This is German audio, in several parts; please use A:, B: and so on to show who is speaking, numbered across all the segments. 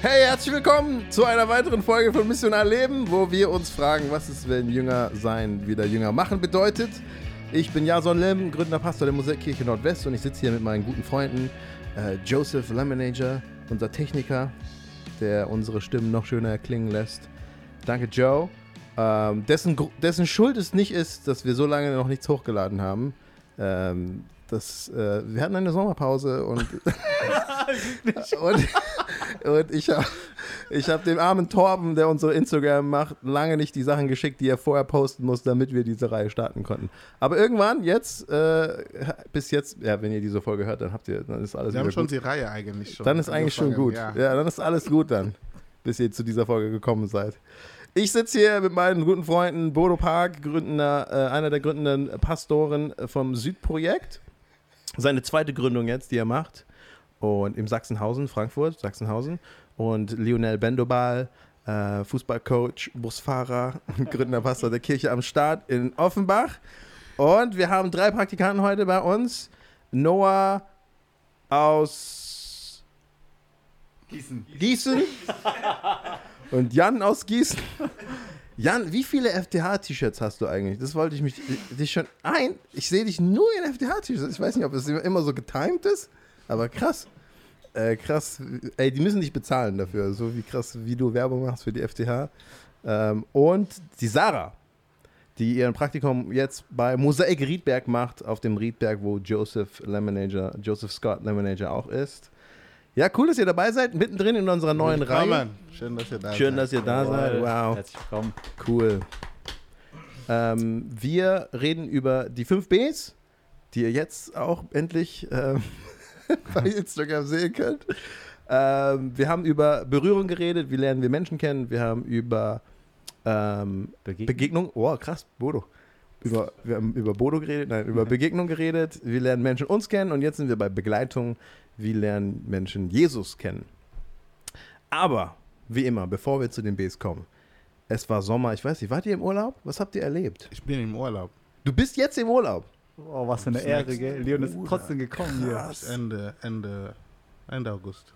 A: Hey, herzlich willkommen zu einer weiteren Folge von Missionar Leben, wo wir uns fragen, was ist, wenn Jünger sein wieder Jünger machen bedeutet. Ich bin Jason Lim, Gründer Pastor der Musikkirche Nordwest und ich sitze hier mit meinen guten Freunden äh, Joseph Lemonager, unser Techniker, der unsere Stimmen noch schöner klingen lässt. Danke, Joe. Ähm, dessen, dessen Schuld es nicht ist, dass wir so lange noch nichts hochgeladen haben. Ähm, das, äh, wir hatten eine Sommerpause und, und, und ich habe ich hab dem armen Torben, der unsere Instagram macht, lange nicht die Sachen geschickt, die er vorher posten muss, damit wir diese Reihe starten konnten. Aber irgendwann, jetzt, äh, bis jetzt, ja, wenn ihr diese Folge hört, dann habt ihr, dann ist alles
B: Wir haben schon
A: gut.
B: die Reihe eigentlich schon.
A: Dann ist eigentlich schon gut.
B: Ja.
A: Ja. dann ist alles gut dann, bis ihr zu dieser Folge gekommen seid. Ich sitze hier mit meinen guten Freunden Bodo Park, Gründender, äh, einer der gründenden Pastoren vom Südprojekt. Seine zweite Gründung jetzt, die er macht. Und im Sachsenhausen, Frankfurt, Sachsenhausen. Und Lionel Bendobal, äh, Fußballcoach, Busfahrer, Gründer Pastor der Kirche am Start in Offenbach. Und wir haben drei Praktikanten heute bei uns. Noah aus
C: Gießen.
A: Gießen und Jan aus Gießen. Jan, wie viele FTH-T-Shirts hast du eigentlich? Das wollte ich mich dich schon ein. Ich sehe dich nur in FTH-T-Shirts. Ich weiß nicht, ob es immer so getimed ist, aber krass. Äh, krass. Ey, die müssen dich bezahlen dafür. So wie krass, wie du Werbung machst für die FTH. Ähm, und die Sarah, die ihren Praktikum jetzt bei Mosaik Riedberg macht, auf dem Riedberg, wo Joseph Lemonager, Joseph Scott Lemonager auch ist. Ja, cool, dass ihr dabei seid, mittendrin in unserer neuen Reihe.
B: Schön, dass ihr da
A: Schön,
B: seid.
A: dass ihr da seid. Wow,
C: Herzlich willkommen.
A: cool. Ähm, wir reden über die 5 Bs, die ihr jetzt auch endlich ähm, bei Instagram sehen könnt. Ähm, wir haben über Berührung geredet, wie lernen wir Menschen kennen. Wir haben über ähm,
C: Begegnen.
A: Begegnung, oh krass, Bodo. Über, wir haben über Bodo geredet, nein, über Begegnung geredet. Wir lernen Menschen uns kennen und jetzt sind wir bei Begleitung. Wie lernen Menschen Jesus kennen? Aber, wie immer, bevor wir zu den Bs kommen, es war Sommer, ich weiß nicht, wart ihr im Urlaub? Was habt ihr erlebt?
B: Ich bin im Urlaub.
A: Du bist jetzt im Urlaub.
C: Oh, was für eine Ehre, gell? Leon ist trotzdem gekommen hier.
B: Ende, Ende, Ende August.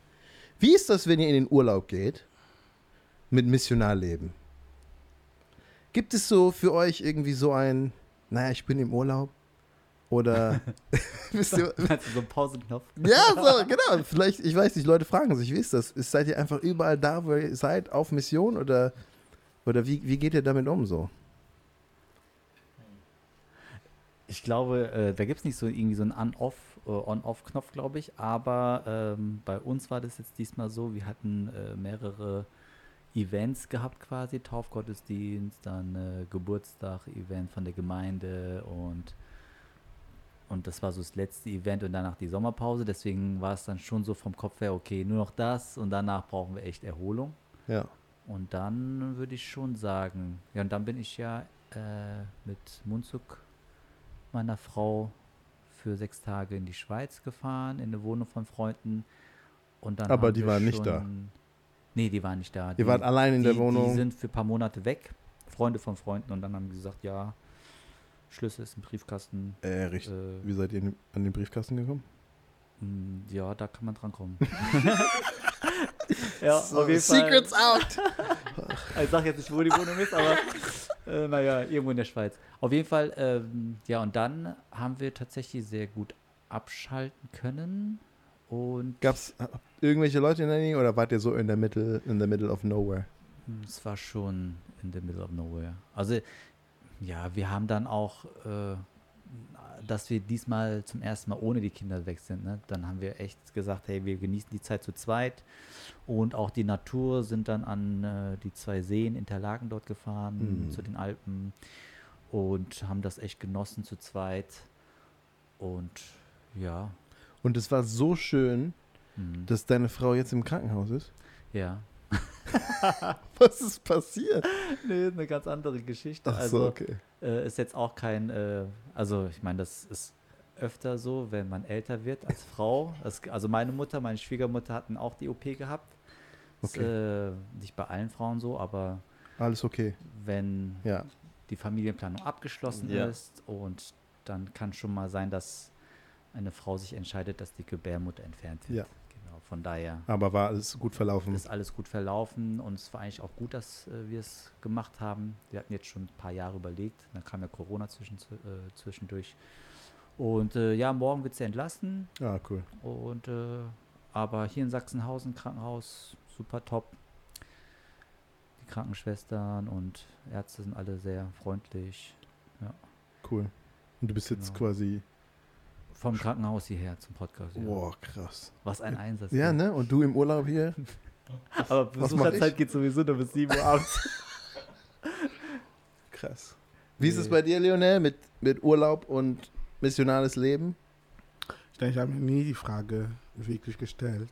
A: Wie ist das, wenn ihr in den Urlaub geht mit Missionarleben? Gibt es so für euch irgendwie so ein, naja, ich bin im Urlaub? Oder wisst ihr,
C: Meinst du so einen Pausenknopf?
A: Ja, so, genau. Vielleicht, ich weiß nicht, Leute fragen sich, wie ist das? Seid ihr einfach überall da, wo ihr seid, auf Mission oder, oder wie, wie geht ihr damit um so?
C: Ich glaube, äh, da gibt es nicht so irgendwie so einen On-Off, äh, On-Off-Knopf, glaube ich. Aber ähm, bei uns war das jetzt diesmal so, wir hatten äh, mehrere Events gehabt quasi, Taufgottesdienst, dann äh, Geburtstag-Event von der Gemeinde und und das war so das letzte Event und danach die Sommerpause. Deswegen war es dann schon so vom Kopf her, okay, nur noch das und danach brauchen wir echt Erholung.
A: Ja.
C: Und dann würde ich schon sagen, ja, und dann bin ich ja äh, mit Munzuk, meiner Frau, für sechs Tage in die Schweiz gefahren, in eine Wohnung von Freunden. Und dann
A: Aber die waren nicht da?
C: Nee, die waren nicht da.
A: Ihr
C: die,
A: wart allein in
C: die,
A: der Wohnung.
C: Die sind für ein paar Monate weg, Freunde von Freunden. Und dann haben die gesagt, ja, Schlüssel ist im Briefkasten.
A: äh, richtig.
C: Äh,
A: Wie seid ihr an den Briefkasten gekommen?
C: mh, ja, da kann man drankommen. ja,
A: So,
C: auf jeden
A: Secrets
C: Fall.
A: out!
C: Ich sag jetzt nicht, wo die Wohnung ist, aber äh, naja, irgendwo in der Schweiz. Auf jeden Fall, ähm, ja, und dann haben wir tatsächlich sehr gut abschalten können. Und
A: Gab es irgendwelche Leute in der Nähe oder wart ihr so in der Mitte, in the middle of nowhere?
C: hm, es war schon in the middle of nowhere. Also, ja, wir haben dann auch, äh, dass wir diesmal zum ersten Mal ohne die Kinder weg sind. Ne? Dann haben wir echt gesagt, hey, wir genießen die Zeit zu zweit. Und auch die Natur sind dann an äh, die zwei Seen Interlaken dort gefahren,
A: Mhm.
C: zu den Alpen. Und haben das echt genossen zu zweit. Und ja,
A: Und es war so schön,
C: hm,
A: dass deine Frau jetzt im Krankenhaus ist.
C: ja.
A: Was ist passiert?
C: Nee, ist eine ganz andere Geschichte.
A: Ach
C: also,
A: so, okay.
C: äh, ist jetzt auch kein, äh, also ich meine, das ist öfter so, wenn man älter wird als Frau. Das, also meine Mutter, meine Schwiegermutter hatten auch die OP gehabt. Ist,
A: Okay.
C: äh, nicht bei allen Frauen so, aber
A: Alles okay.
C: wenn
A: Ja.
C: Die Familienplanung abgeschlossen
A: Ja.
C: ist und dann kann schon mal sein, dass eine Frau sich entscheidet, dass die Gebärmutter entfernt wird.
A: Ja.
C: Genau, von daher
A: Aber war alles gut verlaufen.
C: ist alles gut verlaufen und es war eigentlich auch gut, dass äh, wir es gemacht haben. Wir hatten jetzt schon ein paar Jahre überlegt, dann kam ja Corona zwischen, äh, zwischendurch. Und äh, ja, morgen wird sie entlassen.
A: Ah, cool.
C: Und äh, aber hier in Sachsenhausen, Krankenhaus, super top. Krankenschwestern und Ärzte sind alle sehr freundlich.
A: Cool. Und du bist jetzt
C: Genau.
A: quasi.
C: Vom Krankenhaus hierher zum Podcast. Ja.
A: Boah, krass.
C: Was ein Einsatz.
A: Ja,
C: ja.
A: ne? Und du im Urlaub hier?
C: Aber Besucherzeit geht sowieso nur bis 7 Uhr abends.
A: Krass. Wie ist es
C: Nee.
A: bei dir, Lionel, mit, mit Urlaub und missionales Leben?
B: Ich denke, ich habe mir nie die Frage wirklich gestellt.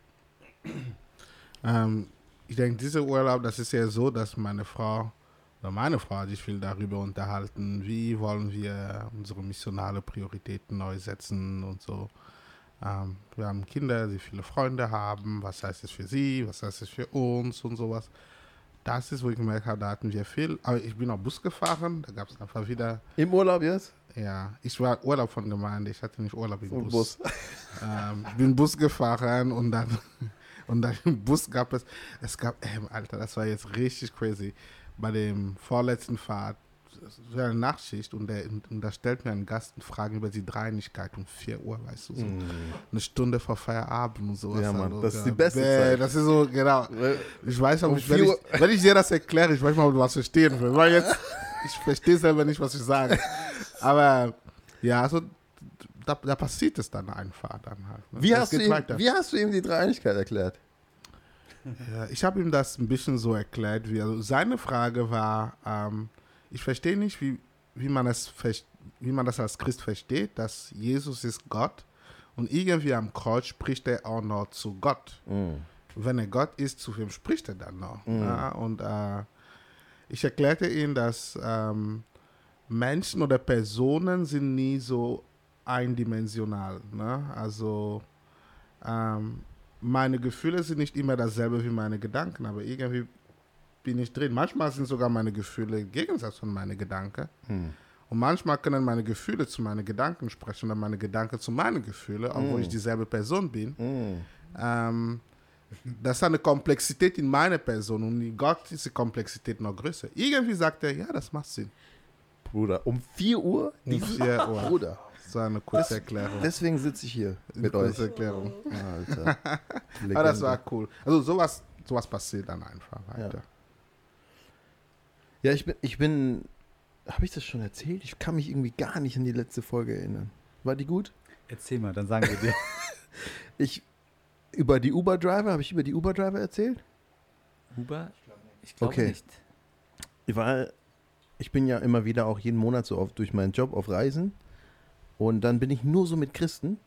B: ähm, ich denke, dieser Urlaub, das ist ja so, dass meine Frau oder meine Frau sich viel darüber unterhalten, wie wollen wir unsere missionale Prioritäten neu setzen und so. Ähm, wir haben Kinder, die viele Freunde haben. Was heißt es für sie? Was heißt es für uns und sowas? Das ist, wo ich gemerkt habe, da hatten wir viel. Aber ich bin auch Bus gefahren. Da gab es einfach wieder,
A: Im Urlaub jetzt?
B: ja, ich war Urlaub von Gemeinde. Ich hatte nicht Urlaub im
A: Im
B: Bus. Ähm, ich bin Bus gefahren und dann, und dann im Bus gab es, es gab, ähm, Alter, das war jetzt richtig crazy. Bei dem vorletzten Fahrt, war eine Nachtschicht und, der, und, da stellt mir ein Gast Fragen über die Dreinigkeit um 4 Uhr, weißt du, so
A: Mhm.
B: eine Stunde vor Feierabend und sowas.
A: Ja, Mann,
B: Also,
A: das ist die beste
B: bäh,
A: Zeit.
B: Das ist so, genau. Ich weiß auch
A: Um
B: nicht, wenn ich, wenn ich dir das erkläre, ich weiß mal, ob du was verstehen willst. Weil jetzt, ich verstehe selber nicht, was ich sage. Aber ja, also da, da passiert es dann einfach dann halt. ne?
A: Wie hast, du ihm,
B: weiter.
A: wie hast du ihm die Dreieinigkeit erklärt?
B: Ja, ich habe ihm das ein bisschen so erklärt, wie also seine Frage war, ähm, ich verstehe nicht, wie, wie, man es wie man das als Christ versteht, dass Jesus ist Gott und irgendwie am Kreuz spricht er auch noch zu Gott.
A: Mhm.
B: Wenn er Gott ist, zu wem spricht er dann noch?
A: Mhm.
B: Ja, und äh, ich erklärte ihm, dass ähm, Menschen oder Personen sind nie so eindimensional. Ne? Also ähm, meine Gefühle sind nicht immer dasselbe wie meine Gedanken, aber irgendwie bin ich drin. Manchmal sind sogar meine Gefühle im Gegensatz von meinen Gedanken.
A: Mhm.
B: Und manchmal können meine Gefühle zu meinen Gedanken sprechen oder meine Gedanken zu meinen Gefühlen, obwohl
A: Mm.
B: ich dieselbe Person bin.
A: Mhm.
B: Ähm, das ist eine Komplexität in meiner Person und in Gott ist die Komplexität noch größer. Irgendwie sagt er, ja, das macht Sinn.
A: Bruder, um 4 Uhr?
B: Um 4 Uhr.
A: Bruder.
B: So eine kurze Erklärung.
A: Deswegen sitze ich hier
B: Eine
A: mit euch.
B: kurze Erklärung.
A: Alter.
B: Aber das war cool. Also sowas, sowas passiert dann einfach weiter.
A: Ja, ich bin, ich bin, habe ich das schon erzählt? Ich kann mich irgendwie gar nicht an die letzte Folge erinnern. War die gut?
C: Erzähl mal, dann sagen wir dir.
A: Ich, über die Uber-Driver, habe ich über die Uber-Driver erzählt?
C: Uber? Ich glaube
A: Okay.
C: nicht.
A: Weil ich bin ja immer wieder auch jeden Monat so oft durch meinen Job auf Reisen und dann bin ich nur so mit Christen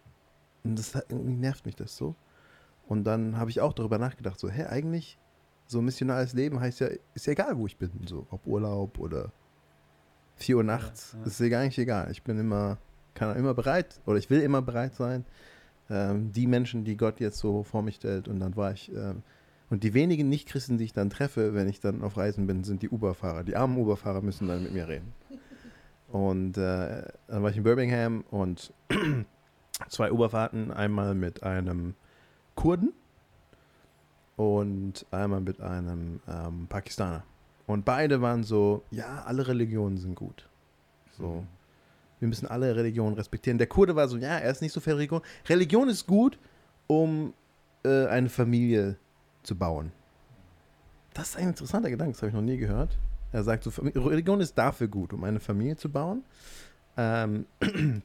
A: und das hat- irgendwie nervt mich das so. Und dann habe ich auch darüber nachgedacht, so, hä, eigentlich so missionales Leben heißt ja, ist ja egal, wo ich bin, so, ob Urlaub oder 4 Uhr nachts,
C: Ja, ja.
A: ist ja gar nicht egal. Ich bin immer, kann immer bereit oder ich will immer bereit sein, ähm, die Menschen, die Gott jetzt so vor mich stellt und dann war ich, ähm, und die wenigen Nicht-Christen, die ich dann treffe, wenn ich dann auf Reisen bin, sind die Uber-Fahrer. Die armen Uber-Fahrer müssen dann mit mir reden. Und äh, dann war ich in Birmingham und zwei Uberfahrten, einmal mit einem Kurden und einmal mit einem ähm, Pakistaner. Und beide waren so, ja, alle Religionen sind gut. So, wir müssen alle Religionen respektieren. Der Kurde war so, ja, er ist nicht so für Religion. Religion ist gut, um äh, eine Familie zu bauen. Das ist ein interessanter Gedanke, das habe ich noch nie gehört. Er sagt so, Religion ist dafür gut, um eine Familie zu bauen. Ähm,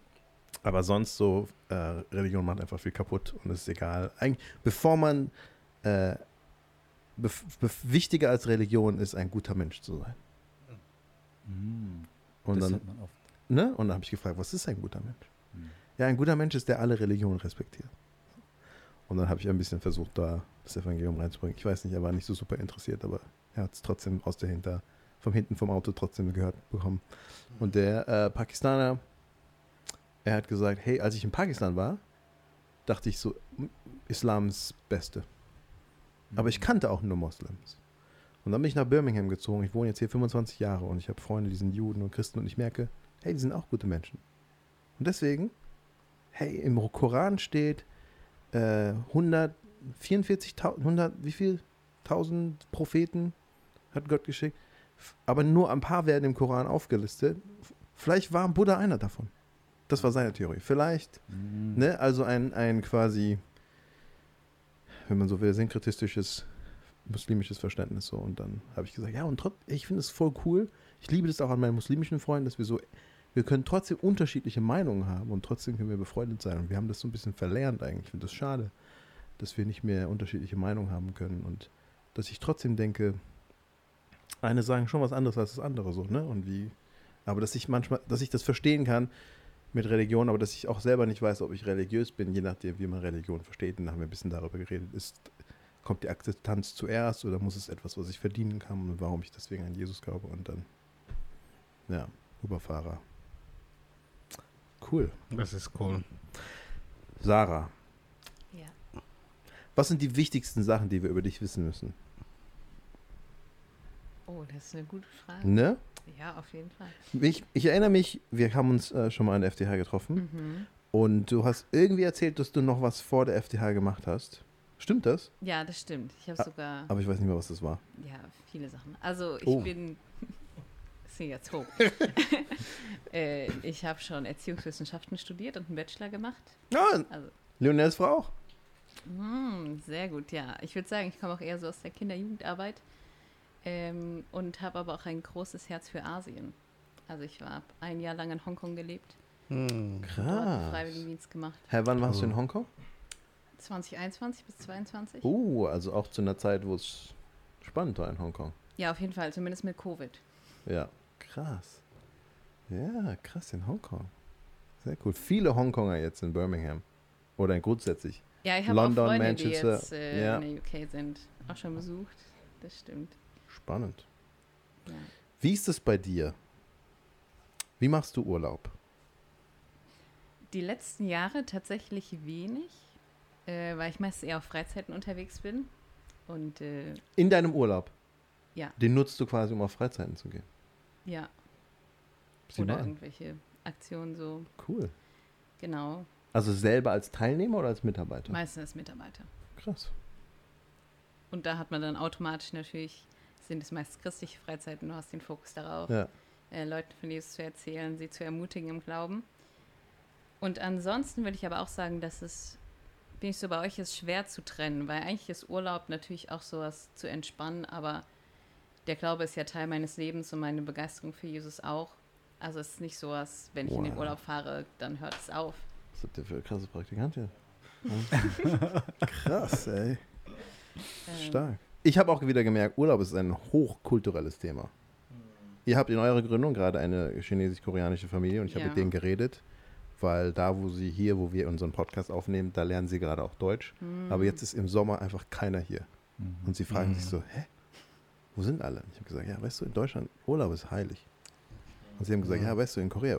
A: aber sonst so, äh, Religion macht einfach viel kaputt und ist egal. Eigentlich, bevor man, äh, wichtiger als Religion ist, ein guter Mensch zu sein.
C: Hm,
A: Und
C: das
A: dann,
C: hört man oft.
A: ne? Und dann habe ich gefragt, was ist ein guter Mensch?
C: Hm.
A: Ja, ein guter Mensch ist, der alle Religionen respektiert. Und dann habe ich ein bisschen versucht, da das Evangelium reinzubringen. Ich weiß nicht, er war nicht so super interessiert, aber er hat es trotzdem aus der Hinter, vom hinten vom Auto trotzdem gehört bekommen. Und der äh, Pakistaner, er hat gesagt, hey, als ich in Pakistan war, dachte ich so, "M- Islam ist das Beste. Aber ich kannte auch nur Moslems. Und dann bin ich nach Birmingham gezogen. Ich wohne jetzt hier 25 Jahre und ich habe Freunde, die sind Juden und Christen und ich merke, hey, die sind auch gute Menschen. Und deswegen, hey, im Koran steht, äh, 100 44.000, 100, wie viel? 1000 Propheten hat Gott geschickt. Aber nur ein paar werden im Koran aufgelistet. Vielleicht war Buddha einer davon. Das war seine Theorie. Vielleicht,
C: Mhm.
A: ne, also ein, ein quasi, wenn man so will, synkretistisches muslimisches Verständnis so. Und dann habe ich gesagt, ja, und trotz, ich finde es voll cool. Ich liebe das auch an meinen muslimischen Freunden, dass wir so, wir können trotzdem unterschiedliche Meinungen haben und trotzdem können wir befreundet sein. Und wir haben das so ein bisschen verlernt eigentlich. Ich finde das schade, dass wir nicht mehr unterschiedliche Meinungen haben können und dass ich trotzdem denke, eine sagen schon was anderes als das andere so, ne? Und wie, aber dass ich manchmal, dass ich das verstehen kann mit Religion, aber dass ich auch selber nicht weiß, ob ich religiös bin, je nachdem, wie man Religion versteht. Und da haben wir ein bisschen darüber geredet. Ist, kommt die Akzeptanz zuerst oder muss es etwas, was ich verdienen kann und warum ich deswegen an Jesus glaube und dann, ja, Uberfahrer. Cool.
B: Das ist cool.
A: Sarah,
D: Ja.
A: was sind die wichtigsten Sachen, die wir über dich wissen müssen?
D: Oh, das ist eine gute Frage.
A: Ne?
D: Ja, auf jeden Fall.
A: Ich, ich erinnere mich, wir haben uns äh, schon mal an der FTH getroffen
D: Mhm.
A: und du hast irgendwie erzählt, dass du noch was vor der FTH gemacht hast. Stimmt das?
D: Ja, das stimmt. Ich habe
A: Ah,
D: sogar
A: Aber ich weiß nicht mehr, was das war.
D: ja, viele Sachen. Also ich
A: Oh.
D: bin. Ist jetzt hoch. äh, ich habe schon Erziehungswissenschaften studiert und einen Bachelor gemacht.
A: Ja,
D: Also,
A: Leonels Frau auch.
D: mm, sehr gut, ja. Ich würde sagen, ich komme auch eher so aus der Kinder-Jugendarbeit ähm, und habe aber auch ein großes Herz für Asien. Also ich war ein Jahr lang in Hongkong gelebt,
B: Hm.
A: Krass.
D: Freiwilligendienst gemacht.
A: Hä, wann warst du
B: Cool.
A: in Hongkong?
D: 2021 bis 22.
A: Oh, also auch zu einer Zeit, wo es spannend war in Hongkong.
D: Ja, auf jeden Fall, zumindest mit Covid.
A: Ja, krass. Ja, krass in Hongkong. Sehr cool. Viele Hongkonger jetzt in Birmingham. Oder grundsätzlich.
D: Ja, ich habe
A: London,
D: auch Freunde,
A: Manchester,
D: die jetzt äh,
A: ja.
D: in der UK sind, auch schon besucht. Das stimmt.
A: Spannend.
D: Ja.
A: Wie ist es bei dir? Wie machst du Urlaub?
D: Die letzten Jahre tatsächlich wenig, äh, weil ich meist eher auf Freizeiten unterwegs bin. Und äh,
A: In deinem Urlaub?
D: Ja.
A: Den nutzt du quasi, um auf Freizeiten zu gehen.
D: ja,
A: Sieh
D: oder
A: mal
D: irgendwelche Aktionen so,
A: Cool.
D: genau.
A: Also selber als Teilnehmer oder als Mitarbeiter?
D: Meistens als Mitarbeiter.
A: Krass.
D: Und da hat man dann automatisch natürlich, sind es meist christliche Freizeiten, du hast den Fokus darauf.
A: Ja.
D: äh, Leuten von Jesus zu erzählen, sie zu ermutigen im Glauben. Und ansonsten würde ich aber auch sagen, dass es, bin ich so bei euch, ist schwer zu trennen, weil eigentlich ist Urlaub natürlich auch sowas zu entspannen, aber der Glaube ist ja Teil meines Lebens und meine Begeisterung für Jesus auch. Also es ist nicht sowas, wenn ich in den
A: Wow.
D: Urlaub fahre, dann hört es auf.
A: Was habt ihr für krasse Praktikantin? Krass, ey.
D: Ähm,
A: Stark. Ich habe auch wieder gemerkt, Urlaub ist ein hochkulturelles Thema. Ihr habt in eurer Gründung gerade eine chinesisch-koreanische Familie und ich habe
D: Ja.
A: mit denen geredet, weil da, wo sie hier, wo wir unseren Podcast aufnehmen, da lernen sie gerade auch Deutsch.
D: hm,
A: Aber jetzt ist im Sommer einfach keiner hier.
C: Mhm.
A: Und sie fragen
B: Mhm.
A: sich so, hä? Wo sind alle? Ich habe gesagt, ja, weißt du, in Deutschland, Urlaub ist heilig. Und sie haben gesagt, ja, weißt du, in Korea,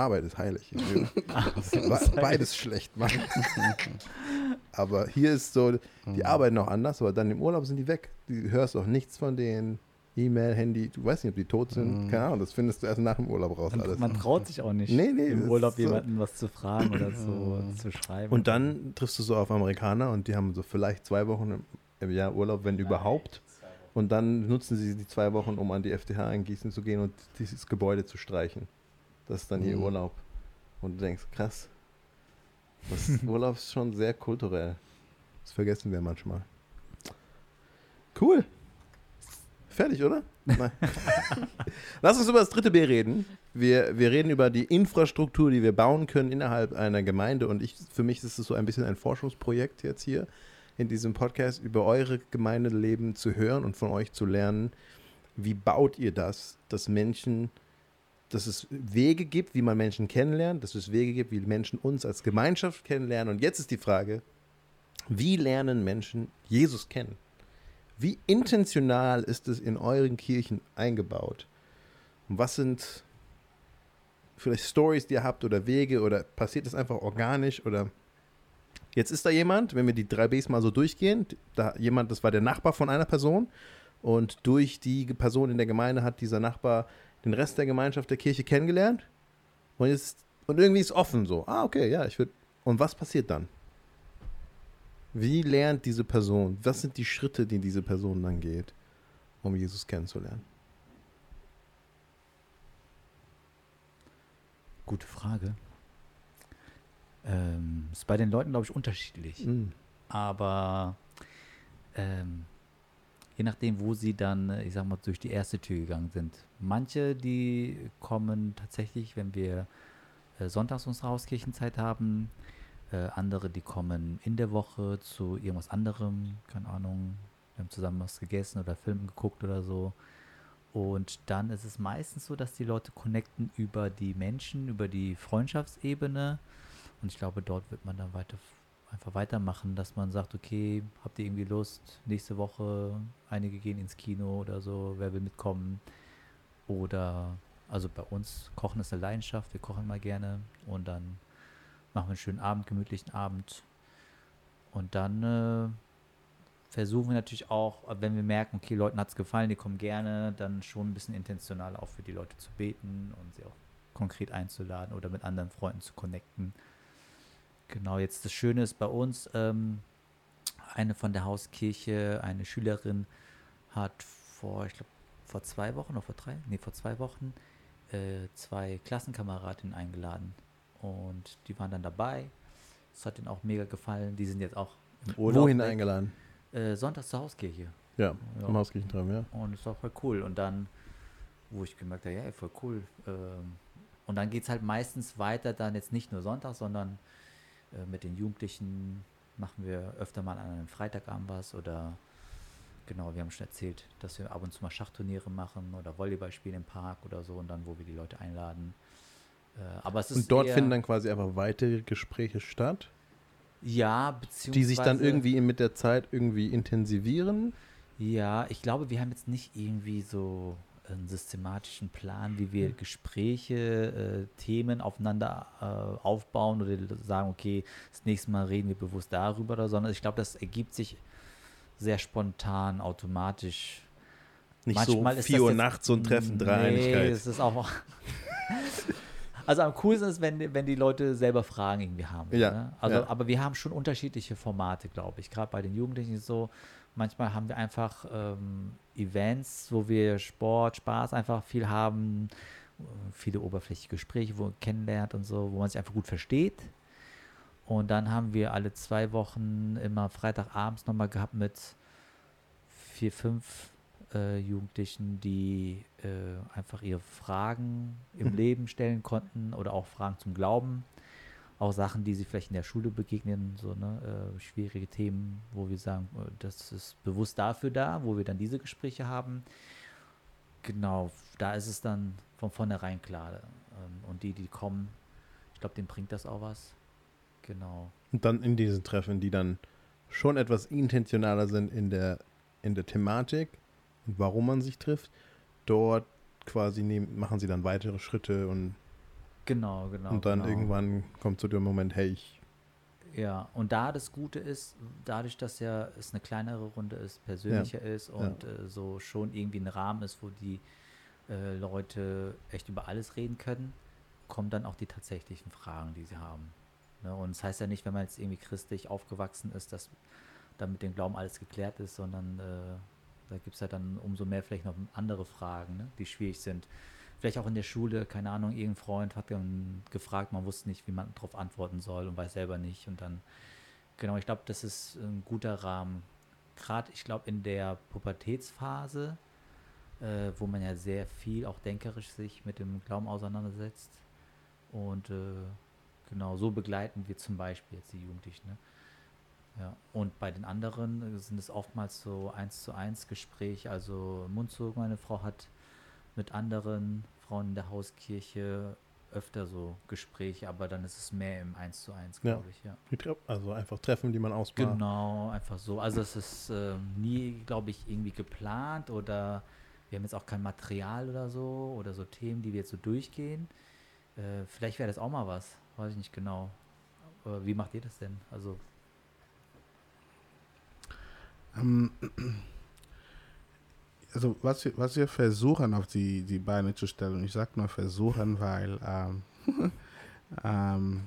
A: Arbeit ist heilig. Beides schlecht machen. aber hier ist so, die arbeiten auch anders, aber dann im Urlaub sind die weg. Du hörst auch nichts von denen. E-Mail, Handy, du weißt nicht, ob die tot sind.
B: Mhm.
A: Keine Ahnung, das findest du erst nach dem Urlaub raus
C: Man,
A: alles.
C: man traut sich auch nicht,
A: Nee, nee,
C: im Urlaub
A: so.
C: jemanden was zu fragen oder so zu schreiben.
A: Und dann triffst du so auf Amerikaner und die haben so vielleicht zwei Wochen im, im Jahr Urlaub, wenn überhaupt. Und dann nutzen sie die zwei Wochen, um an die FTH in Gießen zu gehen und dieses Gebäude zu streichen. Das ist dann
B: Mhm.
A: Urlaub. Und du denkst, krass. Das Urlaub ist schon sehr kulturell. Das vergessen wir manchmal. Cool. Fertig, oder? Nein. Lass uns über das dritte B reden. Wir, wir reden über die Infrastruktur, die wir bauen können innerhalb einer Gemeinde. Und ich, für mich ist es so ein bisschen ein Forschungsprojekt jetzt hier in diesem Podcast, über eure Gemeindeleben zu hören und von euch zu lernen. Wie baut ihr das, dass Menschen, dass es Wege gibt, wie man Menschen kennenlernt, dass es Wege gibt, wie Menschen uns als Gemeinschaft kennenlernen. Und jetzt ist die Frage, wie lernen Menschen Jesus kennen? Wie intentional ist es in euren Kirchen eingebaut? Und was sind vielleicht Stories, die ihr habt oder Wege oder passiert das einfach organisch oder jetzt ist da jemand, wenn wir die drei Bs mal so durchgehen, da jemand, das war der Nachbar von einer Person und durch die Person in der Gemeinde hat dieser Nachbar den Rest der Gemeinschaft der Kirche kennengelernt und jetzt und irgendwie ist offen so. Ah, okay, ja, ich würde und was passiert dann? Wie lernt diese Person? Was sind die Schritte, die diese Person dann geht, um Jesus kennenzulernen?
C: Gute Frage. Ähm, ist bei den Leuten, glaube ich, unterschiedlich.
A: Mhm.
C: Aber ähm, je nachdem, wo sie dann, äh, ich sag mal, durch die erste Tür gegangen sind. Manche, die kommen tatsächlich, wenn wir äh, sonntags unsere Hauskirchenzeit haben. Äh, andere, die kommen in der Woche zu irgendwas anderem, keine Ahnung, wir haben zusammen was gegessen oder Film geguckt oder so. Und dann ist es meistens so, dass die Leute connecten über die Menschen, über die Freundschaftsebene. Und ich glaube, dort wird man dann weiter, einfach weitermachen, dass man sagt, okay, habt ihr irgendwie Lust, nächste Woche, einige gehen ins Kino oder so, wer will mitkommen? Oder, also bei uns, Kochen ist eine Leidenschaft, wir kochen mal gerne und dann machen wir einen schönen Abend, gemütlichen Abend. Und dann äh, versuchen wir natürlich auch, wenn wir merken, okay, Leuten hat es gefallen, die kommen gerne, dann schon ein bisschen intentional auch für die Leute zu beten und sie auch konkret einzuladen oder mit anderen Freunden zu connecten. Genau, jetzt das Schöne ist bei uns, ähm, eine von der Hauskirche, eine Schülerin hat vor, ich glaube, vor zwei Wochen oder vor drei, nee, vor zwei Wochen äh, zwei Klassenkameradinnen eingeladen und die waren dann dabei. Es hat ihnen auch mega gefallen. Die sind jetzt auch im Urlaub.
A: Wohin
C: weg.
A: eingeladen?
C: Äh, Sonntags zur Hauskirche.
A: Ja,
C: Ja.
A: im Hauskirchentreffen, ja.
C: Und es war voll cool. Und dann, wo ich gemerkt habe, ja, ey, voll cool. Ähm, und dann geht es halt meistens weiter, dann jetzt nicht nur Sonntag, sondern äh, mit den Jugendlichen machen wir öfter mal an einem Freitagabend was oder genau, wir haben schon erzählt, dass wir ab und zu mal Schachturniere machen oder Volleyball spielen im Park oder so und dann, wo wir die Leute einladen. Äh, aber es ist
A: Und dort finden dann quasi einfach weitere Gespräche statt,
C: ja, beziehungsweise
A: die sich dann irgendwie mit der Zeit irgendwie intensivieren.
C: Ja, ich glaube, wir haben jetzt nicht irgendwie so einen systematischen Plan, wie wir Gespräche, äh, Themen aufeinander äh, aufbauen oder sagen, okay, das nächste Mal reden wir bewusst darüber oder, sondern ich glaube, das ergibt sich sehr spontan, automatisch.
A: Nicht
C: Manchmal
A: so
C: ist
A: 4
C: das
A: Uhr nachts so ein Treffen, Dreieinigkeit.
C: Nee, es ist auch. Also am coolsten ist, wenn, wenn die Leute selber Fragen irgendwie haben.
A: Ja,
C: Ne? Also,
A: ja.
C: aber wir haben schon unterschiedliche Formate, glaube ich. Gerade bei den Jugendlichen so, manchmal haben wir einfach ähm, Events, wo wir Sport, Spaß einfach viel haben, äh, viele oberflächliche Gespräche, wo man kennenlernt und so, wo man sich einfach gut versteht. Und dann haben wir alle zwei Wochen immer Freitagabends nochmal gehabt mit vier, fünf äh, Jugendlichen, die äh, einfach ihre Fragen im
A: Mhm.
C: Leben stellen konnten oder auch Fragen zum Glauben. Auch Sachen, die sie vielleicht in der Schule begegnen, so ne, äh, schwierige Themen, wo wir sagen, äh, das ist bewusst dafür da, wo wir dann diese Gespräche haben. Genau, da ist es dann von vornherein klar. Ähm, und die, die kommen, ich glaube, denen bringt das auch was. Genau.
A: Und dann in diesen Treffen, die dann schon etwas intentionaler sind in der, in der Thematik und warum man sich trifft, dort quasi nehmen, machen sie dann weitere Schritte und,
C: Genau, genau.
A: und dann
C: genau.
A: irgendwann kommt zu dem Moment, hey, ich,
C: Ja, und da das Gute ist, dadurch, dass ja es eine kleinere Runde ist, persönlicher ist und äh, so schon irgendwie ein Rahmen ist, wo die äh, Leute echt über alles reden können, kommen dann auch die tatsächlichen Fragen, die sie haben. Ne? Und es das heißt ja nicht, wenn man jetzt irgendwie christlich aufgewachsen ist, dass dann mit dem Glauben alles geklärt ist, sondern äh, da gibt es ja dann umso mehr vielleicht noch andere Fragen, ne? die schwierig sind. Vielleicht auch in der Schule, keine Ahnung, irgendein Freund hat gefragt, man wusste nicht, wie man darauf antworten soll und weiß selber nicht. Und dann, genau, ich glaube, das ist ein guter Rahmen. Gerade, ich glaube, in der Pubertätsphase, äh, wo man ja sehr viel auch denkerisch sich mit dem Glauben auseinandersetzt. Und äh, genau, so begleiten wir zum Beispiel jetzt die Jugendlichen. Ne? Ja, und bei den anderen sind es oftmals so eins zu eins Gespräche, also Mundzug, meine Frau hat mit anderen Frauen in der Hauskirche öfter so Gespräche, aber dann ist es mehr im eins zu eins,
A: Ja.
C: glaube ich, ja.
A: die Tre- also einfach Treffen, die man ausmacht.
C: Genau, einfach so. Also es ist ähm, nie, glaube ich, irgendwie geplant oder wir haben jetzt auch kein Material oder so oder so Themen, die wir jetzt so durchgehen. Äh, vielleicht wäre das auch mal was, weiß ich nicht genau. Äh, wie macht ihr das denn? Also
B: Ähm, also was wir, was wir versuchen auf die, die Beine zu stellen, ich sage nur versuchen, weil ähm, ähm,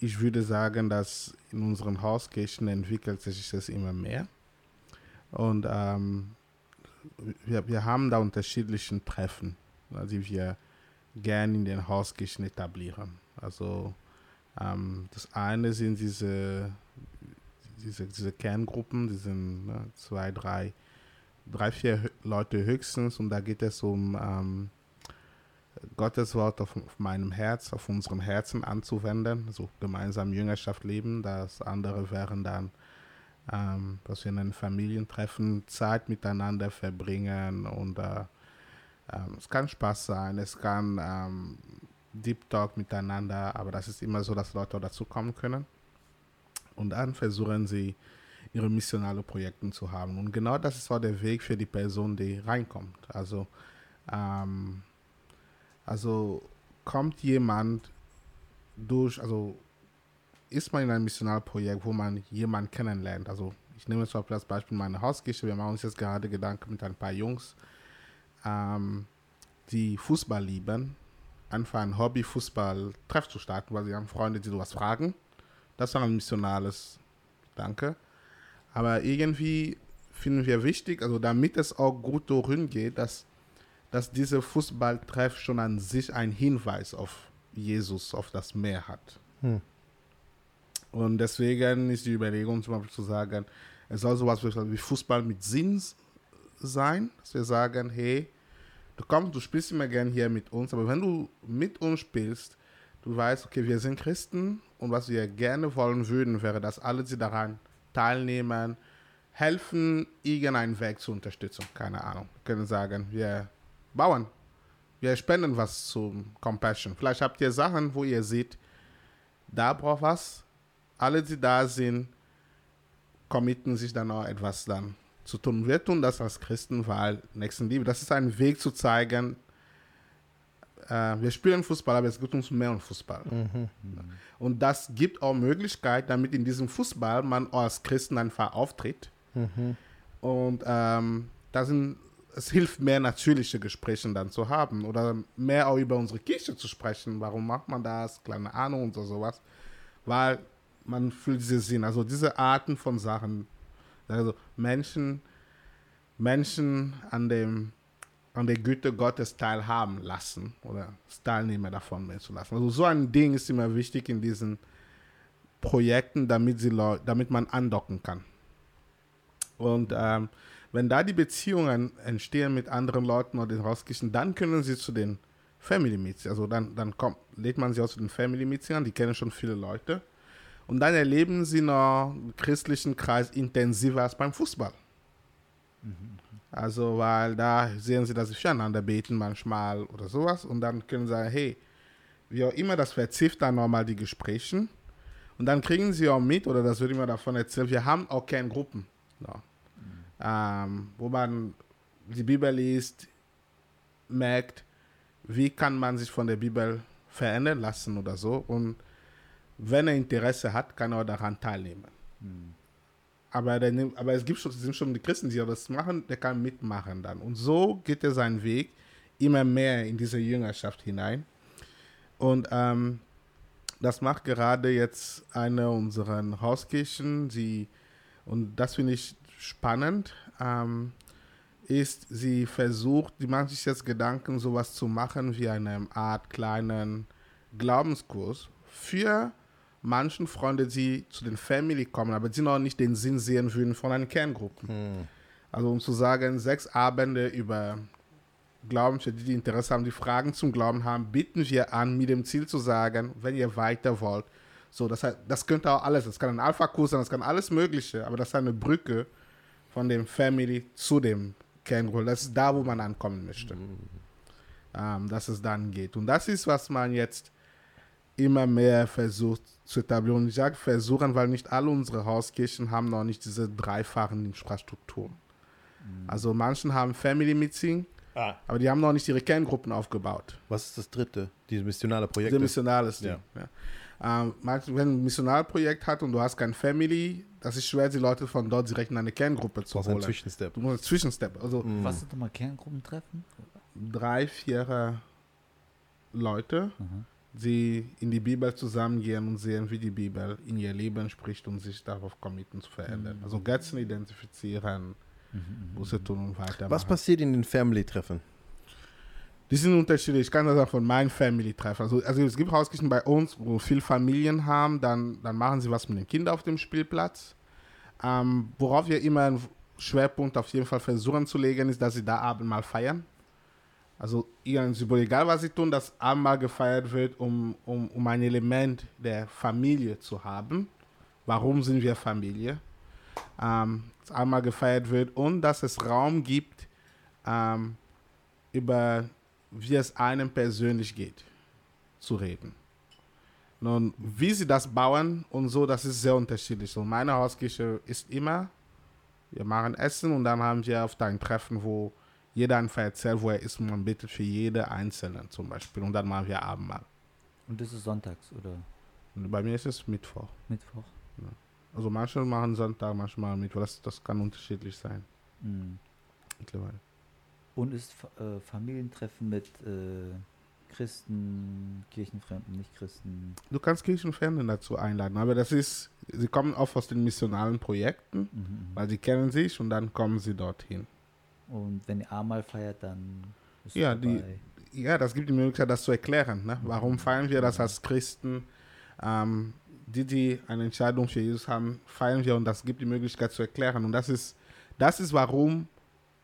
B: ich würde sagen, dass in unseren Hauskirchen entwickelt sich das immer mehr. Und ähm, wir, wir haben da unterschiedliche Treffen, die wir gerne in den Hauskirchen etablieren. Also ähm, das eine sind diese, diese, diese Kerngruppen, die sind ne, zwei, drei, drei, vier Leute höchstens und da geht es um ähm, Gottes Wort auf, auf, meinem Herz, auf unserem Herzen anzuwenden, so gemeinsam Jüngerschaft leben. Das andere wären dann, ähm, dass wir in den Familientreffen Zeit miteinander verbringen und äh, ähm, es kann Spaß sein, es kann ähm, Deep Talk miteinander, aber das ist immer so, dass Leute dazu kommen können. Und dann versuchen sie, ihre missionale Projekte zu haben. Und genau das ist auch der Weg für die Person, die reinkommt. Also, ähm, also kommt jemand durch, also ist man in einem Missionalprojekt, wo man jemanden kennenlernt. Also ich nehme zum Beispiel das Beispiel meine Hauskirche. Wir machen uns jetzt gerade Gedanken mit ein paar Jungs, ähm, die Fußball lieben einfach ein Hobby-Fußball-Treff zu starten, weil sie haben Freunde, die sowas fragen. Das war ein missionales Danke. Aber irgendwie finden wir wichtig, also damit es auch gut darin geht, dass, dass dieser Fußballtreff schon an sich einen Hinweis auf Jesus, auf das Meer hat. Hm. Und deswegen ist die Überlegung zum Beispiel zu sagen, es soll sowas wie Fußball mit Sinn sein, dass wir sagen, hey, du kommst, du spielst immer gern hier mit uns, aber wenn du mit uns spielst, du weißt, okay, wir sind Christen und was wir gerne wollen würden, wäre, dass alle sie daran teilnehmen, helfen, irgendeinen Weg zu unterstützen. Keine Ahnung. Wir können sagen, wir bauen, wir spenden was zum Compassion. Vielleicht habt ihr Sachen, wo ihr seht, da braucht was. Alle, die da sind, committen sich dann auch etwas dann zu tun. Wir tun das als Christen, weil Nächstenliebe, das ist ein Weg zu zeigen, äh, wir spielen Fußball, aber es geht uns mehr um Fußball. Mhm. Und das gibt auch Möglichkeit, damit in diesem Fußball man als Christen einfach auftritt. Mhm. Und ähm, da sind, es hilft mehr natürliche Gespräche dann zu haben oder mehr auch über unsere Kirche zu sprechen. Warum macht man das? Kleine Ahnung und so sowas. Weil man fühlt diese Sinn, also diese Arten von Sachen also Menschen, Menschen an, dem, an der Güte Gottes teilhaben lassen oder Teilnehmer davon zu lassen. Also so ein Ding ist immer wichtig in diesen Projekten, damit, sie, damit man andocken kann. Und ähm, wenn da die Beziehungen entstehen mit anderen Leuten oder den Rauskirchen, dann können sie zu den Family Meetings, also dann, dann kommt, lädt man sie aus den Family Meetings an, die kennen schon viele Leute. Und dann erleben sie noch christlichen Kreis intensiver als beim Fußball. Mhm. Also, weil da sehen sie, dass sie füreinander beten manchmal oder sowas. Und dann können sie sagen, hey, wie auch immer, das verzifft dann nochmal die Gespräche. Und dann kriegen sie auch mit, oder das wird immer davon erzählt, wir haben auch keine Gruppen. No. Mhm. Ähm, wo man die Bibel liest, merkt, wie kann man sich von der Bibel verändern lassen oder so. Und wenn er Interesse hat, kann er daran teilnehmen. Mhm. Aber, der, aber es gibt schon, sind schon die Christen, die das machen, der kann mitmachen dann. Und so geht er seinen Weg immer mehr in diese Jüngerschaft hinein. Und ähm, das macht gerade jetzt eine unserer Hauskirchen, sie, und das finde ich spannend, ähm, ist, sie versucht, die macht sich jetzt Gedanken, sowas zu machen wie eine Art kleinen Glaubenskurs für manchen Freunde, die zu den Family kommen, aber die noch nicht den Sinn sehen würden von einer Kerngruppe. Hm. Also um zu sagen, sechs Abende über Glauben, für die, die Interesse haben, die Fragen zum Glauben haben, bitten wir an, mit dem Ziel zu sagen, wenn ihr weiter wollt. So, das, heißt, das könnte auch alles, das kann ein Alpha-Kurs sein, das kann alles Mögliche, aber das ist eine Brücke von dem Family zu dem Kerngruppe. Das ist da, wo man ankommen möchte. Mhm. Ähm, dass es dann geht. Und das ist, was man jetzt immer mehr versucht zu etablieren. Und ich sage versuchen, weil nicht alle unsere Hauskirchen haben noch nicht diese dreifachen Infrastrukturen. Mhm. Also manchen haben Family Meeting, ah. aber die haben noch nicht ihre Kerngruppen aufgebaut.
A: Was ist das dritte? Diese missionale Projekt?
B: Diese missionales Ding. Ja. Ja. Ähm, wenn ein Missionalprojekt hat und du hast kein Family, das ist schwer, die Leute von dort direkt in eine Kerngruppe zu holen. Ein
A: Zwischenstep.
B: Du musst einen Zwischenstep. Also
C: mhm. Was sind nochmal Kerngruppentreffen?
B: Drei, vier Leute. Mhm sie in die Bibel zusammengehen und sehen, wie die Bibel in ihr Leben spricht und sich darauf committen zu verändern. Also Götzen identifizieren, Buße tun und weitermachen.
A: Was passiert in den Family-Treffen?
B: Die sind unterschiedlich. Ich kann das auch von meinen Family treffen. Also, also es gibt Hauskirchen bei uns, wo viele Familien haben, dann, dann machen sie was mit den Kindern auf dem Spielplatz. Ähm, worauf wir immer einen Schwerpunkt auf jeden Fall versuchen zu legen, ist, dass sie da Abendmahl feiern. Also ihnen Symbol, egal was sie tun, dass Abendmahl gefeiert wird, um, um, um ein Element der Familie zu haben. Warum sind wir Familie? Ähm, dass Abendmahl gefeiert wird und dass es Raum gibt, ähm, über wie es einem persönlich geht, zu reden. Nun, wie sie das bauen und so, das ist sehr unterschiedlich. So, meine Hauskirche ist immer, wir machen Essen und dann haben wir oft ein Treffen, wo jeder einfach erzählt, wo er ist und man betet für jede Einzelne zum Beispiel und dann machen wir Abendmahl.
C: Und das ist sonntags oder
B: Und bei mir ist es Mittwoch.
C: Mittwoch?
B: Also manche machen Sonntag, manche machen Mittwoch. Das, das kann unterschiedlich sein.
C: Mhm.
B: Mittlerweile.
C: Und ist äh, Familientreffen mit äh, Christen, Kirchenfremden, Nicht-Christen?
B: Du kannst Kirchenfernsehen dazu einladen, aber das ist, sie kommen oft aus den missionalen Projekten,
C: Mhm, mhm.
B: weil sie kennen sich und dann kommen sie dorthin.
C: Und wenn ihr Abendmahl feiert, dann ist
B: Ja, die-
C: dabei.
B: Ja, das gibt die Möglichkeit, das zu erklären. Ne? Warum feiern wir das als Christen? Ähm, die, die eine Entscheidung für Jesus haben, feiern wir und das gibt die Möglichkeit zu erklären. Und das ist, das ist warum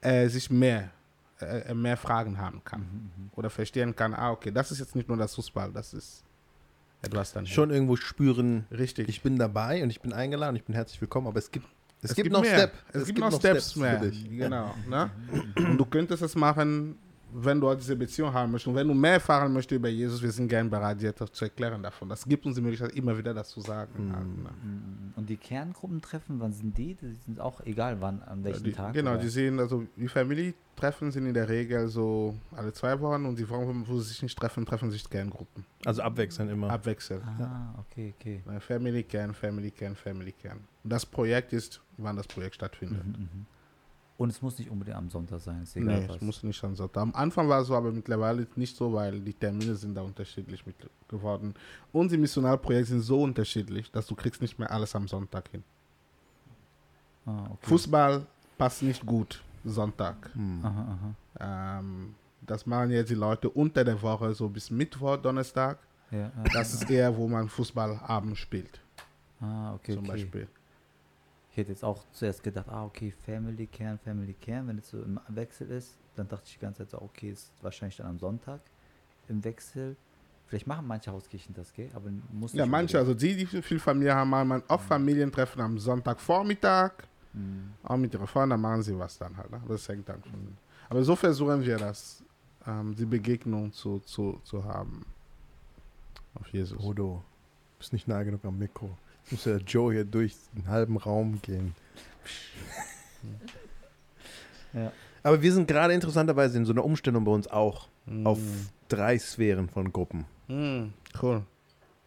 B: er sich mehr, äh, mehr Fragen haben kann.
C: Mhm,
B: Oder verstehen kann, ah, okay, das ist jetzt nicht nur das Fußball, das ist etwas dann.
A: Schon irgendwo spüren,
B: Richtig.
A: ich bin dabei und ich bin eingeladen, ich bin herzlich willkommen, aber es gibt, es,
B: Es
A: gibt,
B: gibt
A: noch
B: mehr.
A: Step.
B: Es, gibt, noch Steps,
A: für
B: mehr.
A: dich.
B: Genau. Ne? Und du könntest es machen, wenn du diese Beziehung haben möchtest. Und wenn du mehr erfahren möchtest über Jesus, wir sind gern bereit, dir das zu erklären davon. Das gibt uns die Möglichkeit, immer wieder das zu sagen.
A: Mhm.
B: ne?
C: Mhm. Und die Kerngruppentreffen, wann sind die? Die sind auch egal, wann, an welchem
B: die,
C: Tag.
B: Genau,
C: oder?
B: die sehen, also die Family-Treffen sind in der Regel so alle zwei Wochen und die Wochen, wo sie sich nicht treffen, treffen sich Kerngruppen.
A: Also abwechselnd immer.
B: Abwechselnd.
C: Ah, okay, okay.
B: Family Kern, Family Kern, Family Kern. Und das Projekt ist, wann das Projekt stattfindet.
C: Mhm, mhm. Und es muss nicht unbedingt am Sonntag sein, ist egal
B: Nee,
C: was.
B: es muss nicht am Sonntag. Am Anfang war es so, aber mittlerweile nicht so, weil die Termine sind da unterschiedlich mit geworden. Und die Missionalprojekte sind so unterschiedlich, dass du kriegst nicht mehr alles am Sonntag hin.
C: ah, okay.
B: Fußball passt nicht gut Sonntag.
A: Hm.
C: Aha, aha.
B: Ähm, das machen jetzt die Leute unter der Woche, so bis Mittwoch, Donnerstag.
C: Ja, ja,
B: Das ist eher, wo man Fußballabend spielt,
C: ah, okay,
B: zum
C: okay.
B: Beispiel.
C: Ich hätte jetzt auch zuerst gedacht, ah, okay, Family Kern, Family Kern, wenn es so im Wechsel ist, dann dachte ich die ganze Zeit so, okay, ist wahrscheinlich dann am Sonntag im Wechsel. Vielleicht machen manche Hauskirchen das, gell? Aber muss
B: Ja, manche, also die, die viel Familie haben, machen man oft Familientreffen am Sonntagvormittag.
C: Mhm.
B: auch mit ihrer Frau, dann machen sie was dann halt. Ne? Das hängt dann von. Aber so versuchen wir das, ähm, die Begegnung zu, zu, zu haben. Auf Jesus.
A: Bodo, du bist nicht nah genug am Mikro. Muss ja Joe hier durch den halben Raum gehen.
C: Ja.
A: Aber wir sind gerade interessanterweise in so einer Umstellung bei uns auch
B: Mm.
A: auf drei Sphären von Gruppen.
B: Mm, cool.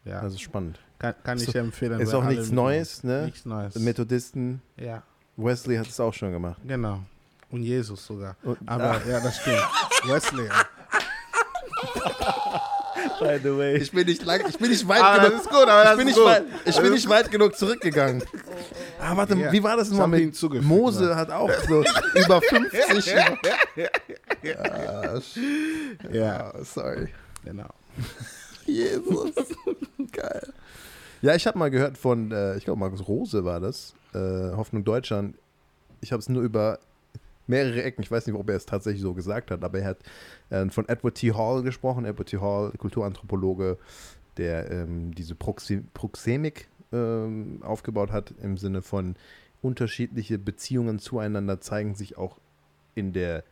B: Ja,
A: Das ist spannend.
B: kann, kann ich
A: so-
B: empfehlen.
A: Ist auch nichts Neues, ne?
B: Nichts Neues.
A: Methodisten,
B: ja,
A: Wesley hat es auch schon gemacht.
B: genau. Und Jesus sogar.
A: Und,
B: Aber ja, das stimmt. Wesley. ja.
A: by the way. Ich bin nicht lang, ich bin nicht weit
B: das
A: genug.
B: ist gut, aber
A: Ich
B: das
A: bin, nicht
B: gut.
A: weit, ich bin nicht weit genug zurückgegangen. Ah, warte,
B: Ja.
A: wie war das nochmal mit Mose
B: ja.
A: hat auch so über 50. Ah,
B: Ja,
A: ah, sorry.
B: genau.
A: Jesus. Geil. Ja, ich habe mal gehört von, äh, ich glaube, Markus Rose war das, äh, Hoffnung Deutschland. Ich habe es nur über mehrere Ecken, ich weiß nicht, ob er es tatsächlich so gesagt hat, aber er hat äh, von Edward T. Hall gesprochen. Edward T. Hall, Kulturanthropologe, der ähm, diese Proxi Proxemik ähm, aufgebaut hat, im Sinne von unterschiedliche Beziehungen zueinander zeigen sich auch in der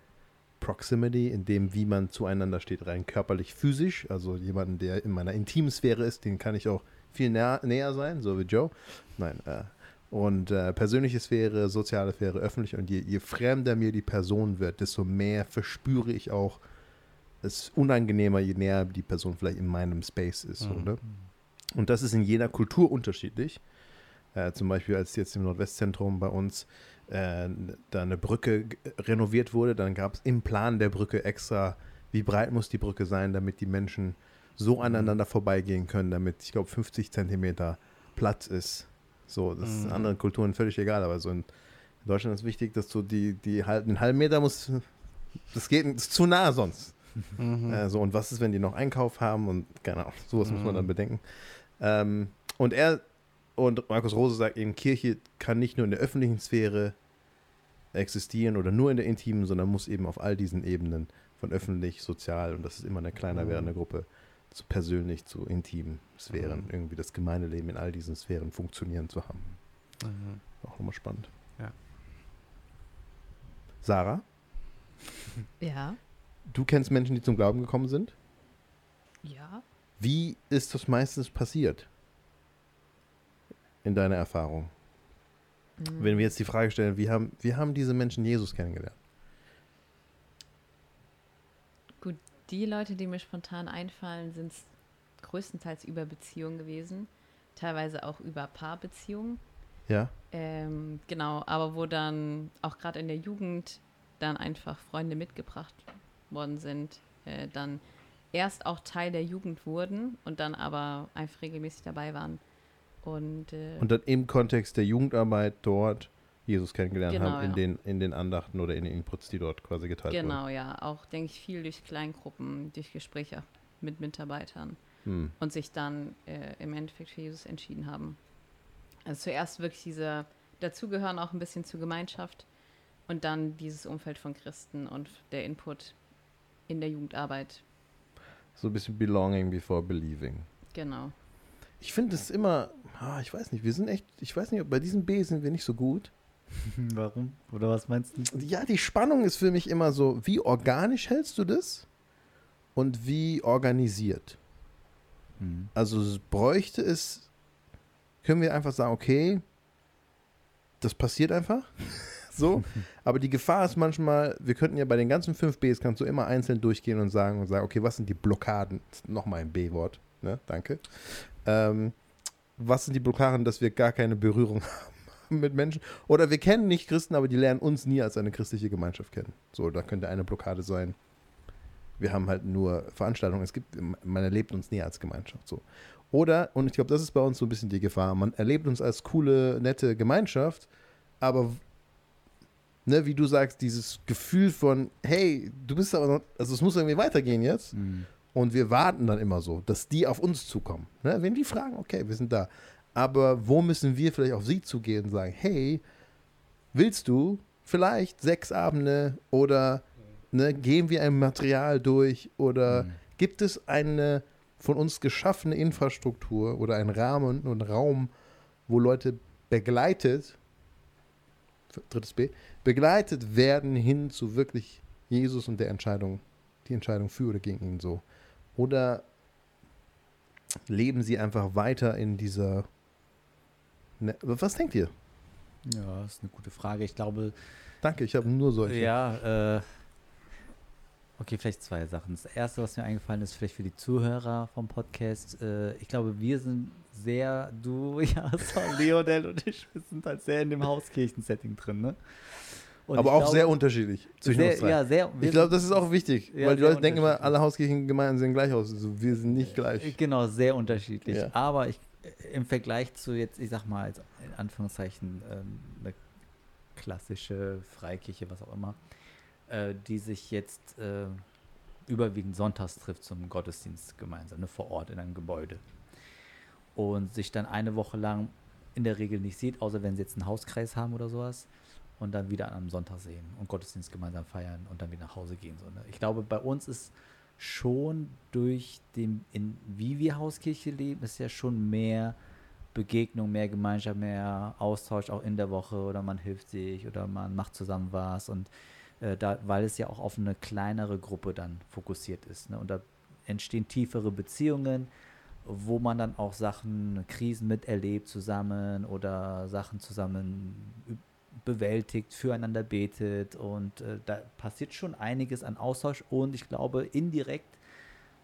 A: Proximity, in dem, wie man zueinander steht, rein körperlich, physisch. Also jemanden, der in meiner Intimsphäre ist, den kann ich auch viel näher, näher sein, so wie Joe. Nein, äh, und äh, persönliche Sphäre, soziale Sphäre, öffentlich. Und je, je fremder mir die Person wird, desto mehr verspüre ich auch, es ist unangenehmer, je näher die Person vielleicht in meinem Space ist.
B: Mhm.
A: ne? Und das ist in jeder Kultur unterschiedlich. Äh, zum Beispiel, als jetzt im Nordwestzentrum bei uns äh, da eine Brücke renoviert wurde, dann gab es im Plan der Brücke extra, wie breit muss die Brücke sein, damit die Menschen so aneinander vorbeigehen können, damit, ich glaube, 50 Zentimeter Platz ist. So, das ist in
B: Mhm.
A: anderen Kulturen völlig egal, aber so in Deutschland ist wichtig, dass du die, die halb, den halben Meter muss, das geht das ist zu nah sonst.
B: Mhm.
A: Äh, so, und was ist, wenn die noch Einkauf haben und genau, sowas muss man
B: Mhm.
A: dann bedenken. Ähm, und er und Markus Rose sagt eben, Kirche kann nicht nur in der öffentlichen Sphäre existieren oder nur in der intimen, sondern muss eben auf all diesen Ebenen von öffentlich, sozial und das ist immer eine kleiner
B: Mhm.
A: werdende Gruppe, zu persönlich, zu intimen Sphären,
B: Mhm.
A: irgendwie das Gemeindeleben in all diesen Sphären funktionieren zu haben.
B: Mhm.
A: Auch nochmal spannend.
B: Ja.
A: Sarah,
D: Ja.
A: du kennst Menschen, die zum Glauben gekommen sind.
D: Ja.
A: Wie ist das meistens passiert? In deiner Erfahrung?
D: Mhm.
A: Wenn wir jetzt die Frage stellen, wie haben, wie haben diese Menschen Jesus kennengelernt?
D: Die Leute, die mir spontan einfallen, sind größtenteils über Beziehungen gewesen. Teilweise auch über Paarbeziehungen.
A: Ja?
D: Ähm, genau, aber wo dann auch gerade in der Jugend dann einfach Freunde mitgebracht worden sind, äh, dann erst auch Teil der Jugend wurden und dann aber einfach regelmäßig dabei waren. Und, äh,
A: Und dann im Kontext der Jugendarbeit dort Jesus kennengelernt
D: Genau,
A: haben, in,
D: ja.
A: den, in den Andachten oder in den Inputs, die dort quasi geteilt
D: genau, ja, auch denke ich viel durch Kleingruppen, durch Gespräche mit Mitarbeitern
A: wurden. Hm.
D: und sich dann äh, im Endeffekt für Jesus entschieden haben. Also zuerst wirklich diese dazugehören auch ein bisschen zur Gemeinschaft und dann dieses Umfeld von Christen und der Input in der Jugendarbeit.
A: So ein bisschen belonging before believing.
D: Genau.
A: Ich finde es immer, ah, ich weiß nicht, wir sind echt, ich weiß nicht, bei diesem B sind wir nicht so gut.
C: Warum? Oder was meinst du?
A: Ja, die Spannung ist für mich immer so, wie organisch hältst du das und wie organisiert?
C: Hm.
A: Also es bräuchte es, können wir einfach sagen, okay, das passiert einfach. so. Aber die Gefahr ist manchmal, wir könnten ja bei den ganzen fünf Bs kannst du immer einzeln durchgehen und sagen und sagen, okay, was sind die Blockaden? Nochmal ein B-Wort, ne? Danke. Ähm, was sind die Blockaden, dass wir gar keine Berührung haben mit Menschen? Oder wir kennen nicht Christen, aber die lernen uns nie als eine christliche Gemeinschaft kennen. So, da könnte eine Blockade sein. Wir haben halt nur Veranstaltungen. Es gibt, man erlebt uns nie als Gemeinschaft. So. Oder, und ich glaube, das ist bei uns so ein bisschen die Gefahr, man erlebt uns als coole, nette Gemeinschaft, aber, ne, wie du sagst, dieses Gefühl von, hey, du bist aber noch, also es muss irgendwie weitergehen jetzt.
C: Hm.
A: Und wir warten dann immer so, dass die auf uns zukommen. Ne? Wenn die fragen, okay, wir sind da. Aber wo müssen wir vielleicht auf sie zugehen und sagen, hey, willst du vielleicht sechs Abende oder ne, gehen wir ein Material durch oder
C: Hm.
A: gibt es eine von uns geschaffene Infrastruktur oder einen Rahmen und Raum, wo Leute begleitet, drittes B, begleitet werden hin zu wirklich Jesus und der Entscheidung, die Entscheidung für oder gegen ihn so. Oder leben sie einfach weiter in dieser. Ne, was denkt ihr?
C: Ja, ist eine gute Frage. Ich glaube,
A: Danke, ich habe nur solche.
C: Ja, äh, okay, vielleicht zwei Sachen. Das erste, was mir eingefallen ist, vielleicht für die Zuhörer vom Podcast, äh, ich glaube, wir sind sehr, du, ja, Leonel und ich, wir sind halt sehr in dem Hauskirchen-Setting drin, ne? Und
A: aber auch
C: glaube,
A: sehr unterschiedlich zwischen
C: sehr,
A: uns drei.
C: Ja, sehr.
A: ich glaube, das ist auch wichtig,
C: Ja,
A: weil die Leute denken immer, alle Hauskirchengemeinden sehen gleich aus. Also wir sind nicht gleich.
C: Genau, sehr unterschiedlich.
A: Ja.
C: Aber ich, im Vergleich zu jetzt, ich sag mal, in Anführungszeichen ähm, eine klassische Freikirche, was auch immer, äh, die sich jetzt äh, überwiegend sonntags trifft zum Gottesdienst gemeinsam, ne, vor Ort in einem Gebäude. Und sich dann eine Woche lang in der Regel nicht sieht, außer wenn sie jetzt einen Hauskreis haben oder sowas. Und dann wieder an einem Sonntag sehen und Gottesdienst gemeinsam feiern und dann wieder nach Hause gehen. So, ne? Ich glaube, bei uns ist schon durch den, in, wie wir Hauskirche leben, ist ja schon mehr Begegnung, mehr Gemeinschaft, mehr Austausch auch in der Woche oder man hilft sich oder man macht zusammen was und äh, da, weil es ja auch auf eine kleinere Gruppe dann fokussiert ist. Ne? Und da entstehen tiefere Beziehungen, wo man dann auch Sachen, Krisen miterlebt zusammen oder Sachen zusammen bewältigt, füreinander betet und äh, da passiert schon einiges an Austausch und ich glaube indirekt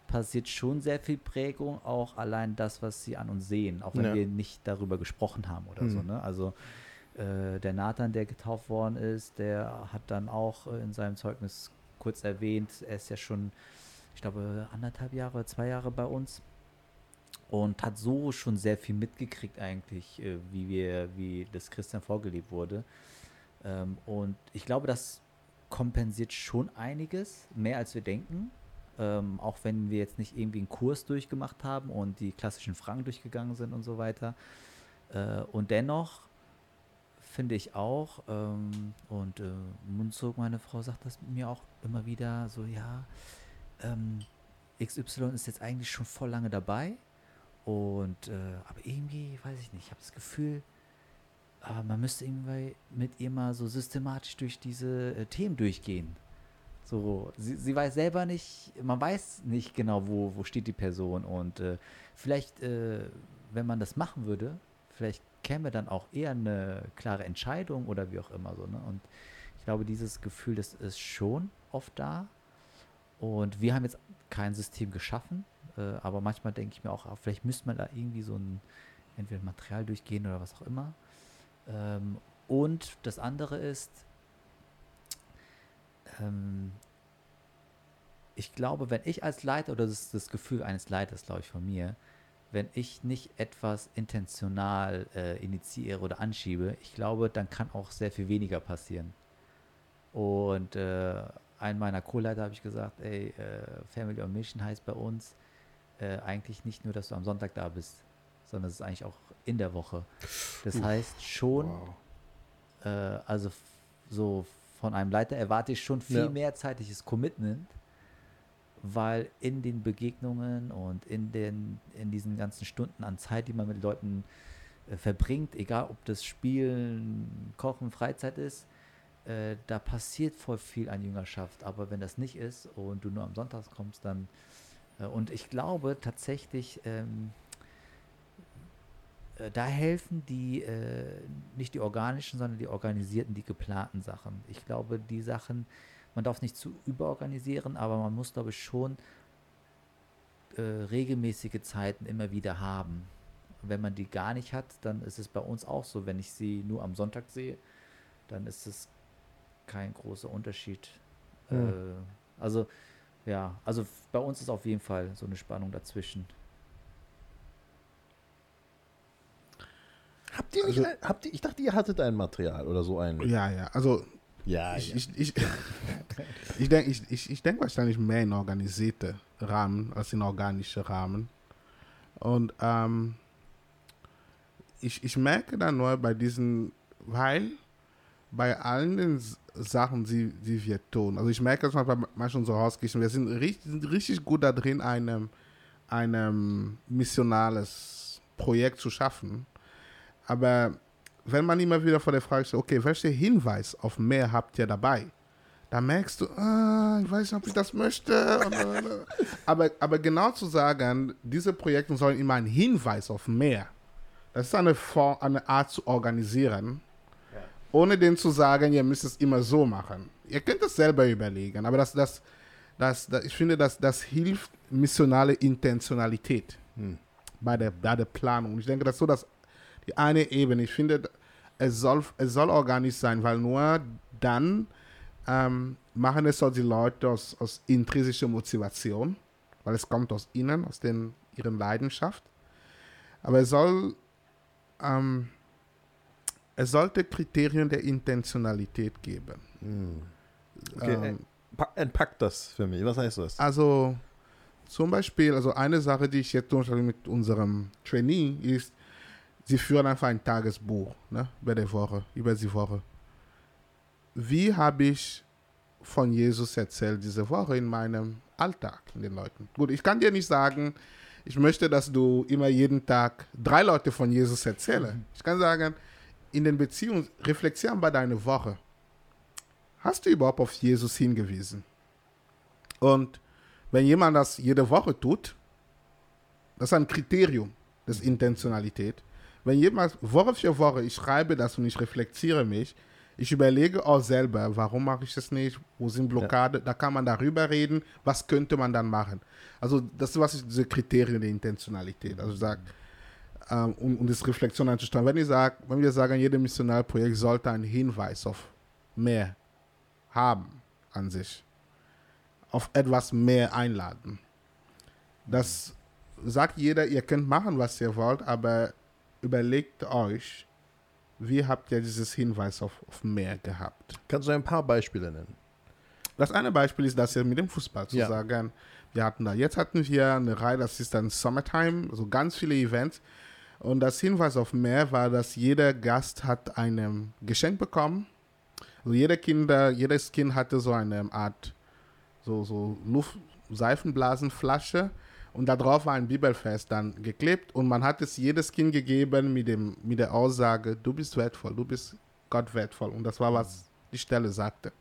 C: passiert schon sehr viel Prägung, auch allein das, was sie an uns sehen, auch wenn
A: Ja.
C: wir nicht darüber gesprochen haben oder so.
A: Mhm.
C: Ne? Also äh, der Nathan, der getauft worden ist, der hat dann auch äh, in seinem Zeugnis kurz erwähnt, er ist ja schon, ich glaube, anderthalb Jahre, zwei Jahre bei uns und hat so schon sehr viel mitgekriegt eigentlich, äh, wie wir, wie das Christian vorgelebt wurde. Ähm, und ich glaube, das kompensiert schon einiges, mehr als wir denken. Ähm, auch wenn wir jetzt nicht irgendwie einen Kurs durchgemacht haben und die klassischen Fragen durchgegangen sind und so weiter. Äh, und dennoch finde ich auch, ähm, und äh, Mundzug, meine Frau, sagt das mir auch immer wieder so, ja, ähm, XY ist jetzt eigentlich schon voll lange dabei und, äh, aber irgendwie, weiß ich nicht, ich habe das Gefühl, äh, man müsste irgendwie mit ihr mal so systematisch durch diese äh, Themen durchgehen. So, sie, sie weiß selber nicht, man weiß nicht genau, wo, wo steht die Person und äh, vielleicht, äh, wenn man das machen würde, vielleicht käme dann auch eher eine klare Entscheidung oder wie auch immer so. Ne? Und ich glaube, dieses Gefühl, das ist schon oft da. Und wir haben jetzt kein System geschaffen, aber manchmal denke ich mir auch, ah, vielleicht müsste man da irgendwie so ein, entweder Material durchgehen oder was auch immer. Ähm, und das andere ist, ähm, ich glaube, wenn ich als Leiter, oder das ist das Gefühl eines Leiters, glaube ich, von mir, wenn ich nicht etwas intentional äh, initiiere oder anschiebe, ich glaube, dann kann auch sehr viel weniger passieren. Und äh, einem meiner Co-Leiter habe ich gesagt, ey, äh, Family on Mission heißt bei uns äh, eigentlich nicht nur, dass du am Sonntag da bist, sondern es ist eigentlich auch in der Woche. Das Uff, heißt schon, wow. äh, also so von einem Leiter erwarte ich schon viel ja. mehr zeitliches Commitment, weil in den Begegnungen und in, den, in diesen ganzen Stunden an Zeit, die man mit Leuten äh, verbringt, egal ob das Spielen, Kochen, Freizeit ist, äh, da passiert voll viel an Jüngerschaft. Aber wenn das nicht ist und du nur am Sonntag kommst, dann und ich glaube tatsächlich, ähm, äh, da helfen die, äh, nicht die organischen, sondern die organisierten, die geplanten Sachen. Ich glaube, die Sachen, man darf es nicht zu überorganisieren, aber man muss, glaube ich, schon äh, regelmäßige Zeiten immer wieder haben. Wenn man die gar nicht hat, dann ist es bei uns auch so. Wenn ich sie nur am Sonntag sehe, dann ist es kein großer Unterschied. Hm. Äh, also, ja, also bei uns ist auf jeden Fall so eine Spannung dazwischen.
A: Habt ihr nicht, also, habt ihr, ich dachte, ihr hattet ein Material oder so ein.
B: Ja, ja, also
A: ja,
B: ich,
A: ja.
B: ich, ich, ich denke ich, ich, ich denk wahrscheinlich mehr in organisierte Rahmen als in organische Rahmen. Und ähm, ich, ich merke dann nur bei diesen, weil bei allen den Sachen, die, die wir tun, also ich merke das mal bei manchen unserer Hauskirchen, wir sind richtig, sind richtig gut da drin, einem, einem missionales Projekt zu schaffen. Aber wenn man immer wieder vor der Frage stellt, okay, welcher Hinweis auf mehr habt ihr dabei? Da merkst du, ah, ich weiß nicht, ob ich das möchte. aber, aber genau zu sagen, diese Projekte sollen immer ein Hinweis auf mehr. Das ist eine, Form, eine Art zu organisieren. Ohne denen zu sagen, ihr müsst es immer so machen. Ihr könnt es selber überlegen, aber das, das, das, das ich finde, das, das hilft missionale Intentionalität hm. bei, der, bei der Planung. Ich denke, das ist so das die eine Ebene. Ich finde, es soll, es soll organisch sein, weil nur dann ähm, machen es auch die Leute aus, aus intrinsischer Motivation, weil es kommt aus ihnen, aus den, ihren Leidenschaft. Aber es soll, ähm, es sollte Kriterien der Intentionalität geben.
A: Hm. Okay, ähm, entpackt das für mich. Was heißt das?
B: Also zum Beispiel, also eine Sache, die ich jetzt mit unserem Trainee ist, Sie führen einfach ein Tagesbuch ne, bei der Woche, über die Woche. Wie habe ich von Jesus erzählt diese Woche in meinem Alltag in den Leuten? Gut, ich kann dir nicht sagen, ich möchte, dass du immer jeden Tag drei Leute von Jesus erzählst. Mhm. Ich kann sagen, in den Beziehungen, reflektieren bei deiner Woche. Hast du überhaupt auf Jesus hingewiesen? Und wenn jemand das jede Woche tut, das ist ein Kriterium des Intentionalität wenn jemand Woche für Woche, ich schreibe das und ich reflektiere mich, ich überlege auch selber, warum mache ich das nicht, wo sind Blockade, ja. da kann man darüber reden, was könnte man dann machen. Also das ist was ich, diese Kriterien der Intentionalität. Also ich sage, ähm, um, um das Reflexion anzustellen. Wenn ich sage, wenn wir sagen, jedes Missionalprojekt sollte einen Hinweis auf mehr haben an sich. auf etwas mehr einladen. Das sagt jeder, ihr könnt machen, was ihr wollt, aber überlegt euch, wie habt ihr dieses Hinweis auf, auf mehr gehabt?
A: Kannst du ein paar Beispiele nennen?
B: Das eine Beispiel ist, dass wir mit dem Fußball zu
A: Ja.
B: sagen, wir hatten da, jetzt hatten wir eine Reihe, das ist dann Summertime, so ganz viele Events. Und das Hinweis auf mehr war, dass jeder Gast hat ein Geschenk bekommen. Also jeder Kinder, jedes Kind hatte so eine Art so, so Luft, Seifenblasenflasche und da drauf war ein Bibelvers dann geklebt und man hat es jedes Kind gegeben mit, dem, mit der Aussage, du bist wertvoll, du bist Gott wertvoll. Und das war, was die Stelle sagte.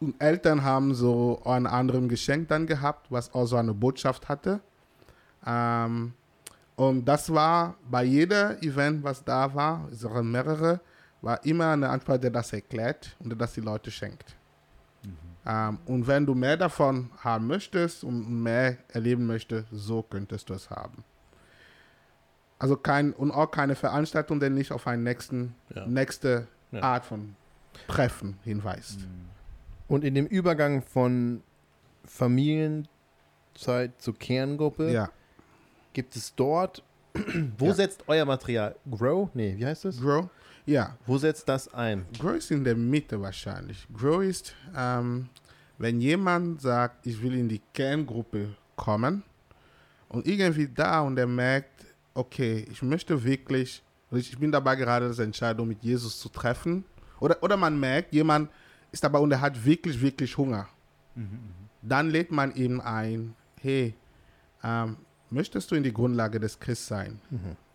B: Und Eltern haben so ein anderes Geschenk dann gehabt, was auch so eine Botschaft hatte. Ähm, und das war bei jeder Event, was da war, es waren mehrere, war immer eine Ansprache, der das erklärt und der das die Leute schenkt. Ähm, und wenn du mehr davon haben möchtest und mehr erleben möchtest, so könntest du es haben. Also kein, und auch keine Veranstaltung, die nicht auf eine nächsten,
A: Ja.
B: nächste
A: Ja.
B: Art von Treffen hinweist.
A: Und in dem Übergang von Familienzeit zur Kerngruppe
B: Ja.
A: Gibt es dort, wo
B: Ja.
A: setzt euer Material? Grow? Nee, wie heißt es?
B: Grow? Ja,
A: Wo setzt das ein?
B: Grow ist in der Mitte wahrscheinlich. Grow ist, ähm, wenn jemand sagt, ich will in die Kerngruppe kommen und irgendwie da und er merkt, okay, ich möchte wirklich, ich bin dabei gerade, das Entscheidung mit Jesus zu treffen. Oder, oder man merkt, jemand ist dabei und er hat wirklich, wirklich Hunger. Dann lädt man ihn ein, hey, ähm, möchtest du in die Grundlage des Christsein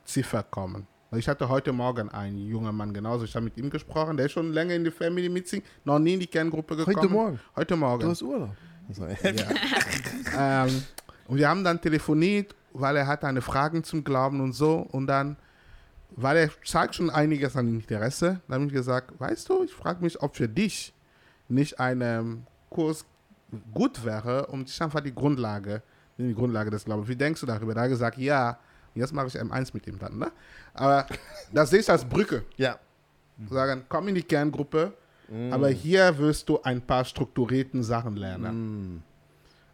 B: Ziffer kommen? Ich hatte heute Morgen einen jungen Mann genauso. Ich habe mit ihm gesprochen. Der ist schon länger in die Family Meeting, noch nie in die Kerngruppe gekommen.
A: Heute Morgen?
B: Heute Morgen.
A: Du hast Urlaub. Also,
B: Ja. ähm, und wir haben dann telefoniert, weil er hatte eine Frage zum Glauben und so. Und dann, weil er zeigt schon einiges an Interesse, dann habe ich gesagt, weißt du, ich frage mich, ob für dich nicht ein ähm, Kurs gut wäre, um dich einfach die Grundlage, die Grundlage des Glaubens. Wie denkst du darüber? Da gesagt, ja. Jetzt mache ich M1 mit ihm dann, ne? Aber das sehe ich als Brücke.
A: ja.
B: Sagen, komm in die Kerngruppe, aber hier wirst du ein paar strukturierten Sachen lernen.
A: Mm.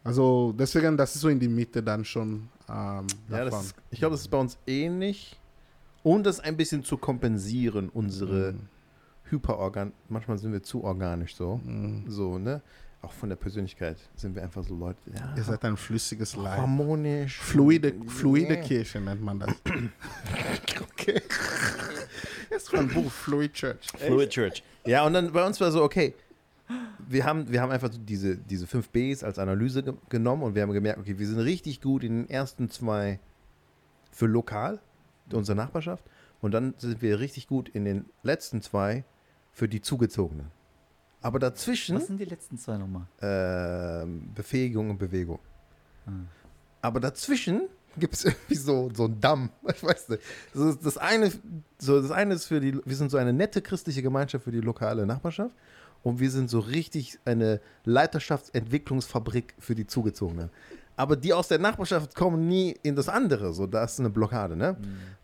B: Also deswegen, das ist so in die Mitte dann schon ähm,
A: Ja, ist, ich glaube, das ist bei uns ähnlich. Und das ein bisschen zu kompensieren, unsere Hyperorgan. Manchmal sind wir zu organisch so. So, ne? Auch von der Persönlichkeit sind wir einfach so Leute. Ja,
B: Ihr seid ein flüssiges Leib.
A: harmonisch.
B: Fluide, fluide
A: Yeah.
B: Kirche nennt man das.
A: Okay.
B: Das ist ein Buch, Fluid Church.
A: Fluid Church. Ja, und dann bei uns war so, okay, wir haben, wir haben einfach diese, diese fünf Bs als Analyse ge genommen und wir haben gemerkt, okay, wir sind richtig gut in den ersten zwei für lokal, unsere Nachbarschaft. Und dann sind wir richtig gut in den letzten zwei für die Zugezogenen. Aber dazwischen
C: Was sind die letzten zwei nochmal?
A: ähm, Befähigung und Bewegung.
C: Ah.
A: Aber dazwischen gibt es irgendwie so, so einen Damm. Ich weiß nicht. Das, das, eine, so, das eine ist für die, wir sind so eine nette christliche Gemeinschaft für die lokale Nachbarschaft und wir sind so richtig eine Leiterschaftsentwicklungsfabrik für die Zugezogenen. Aber die aus der Nachbarschaft kommen nie in das andere. So, da ist eine Blockade, ne?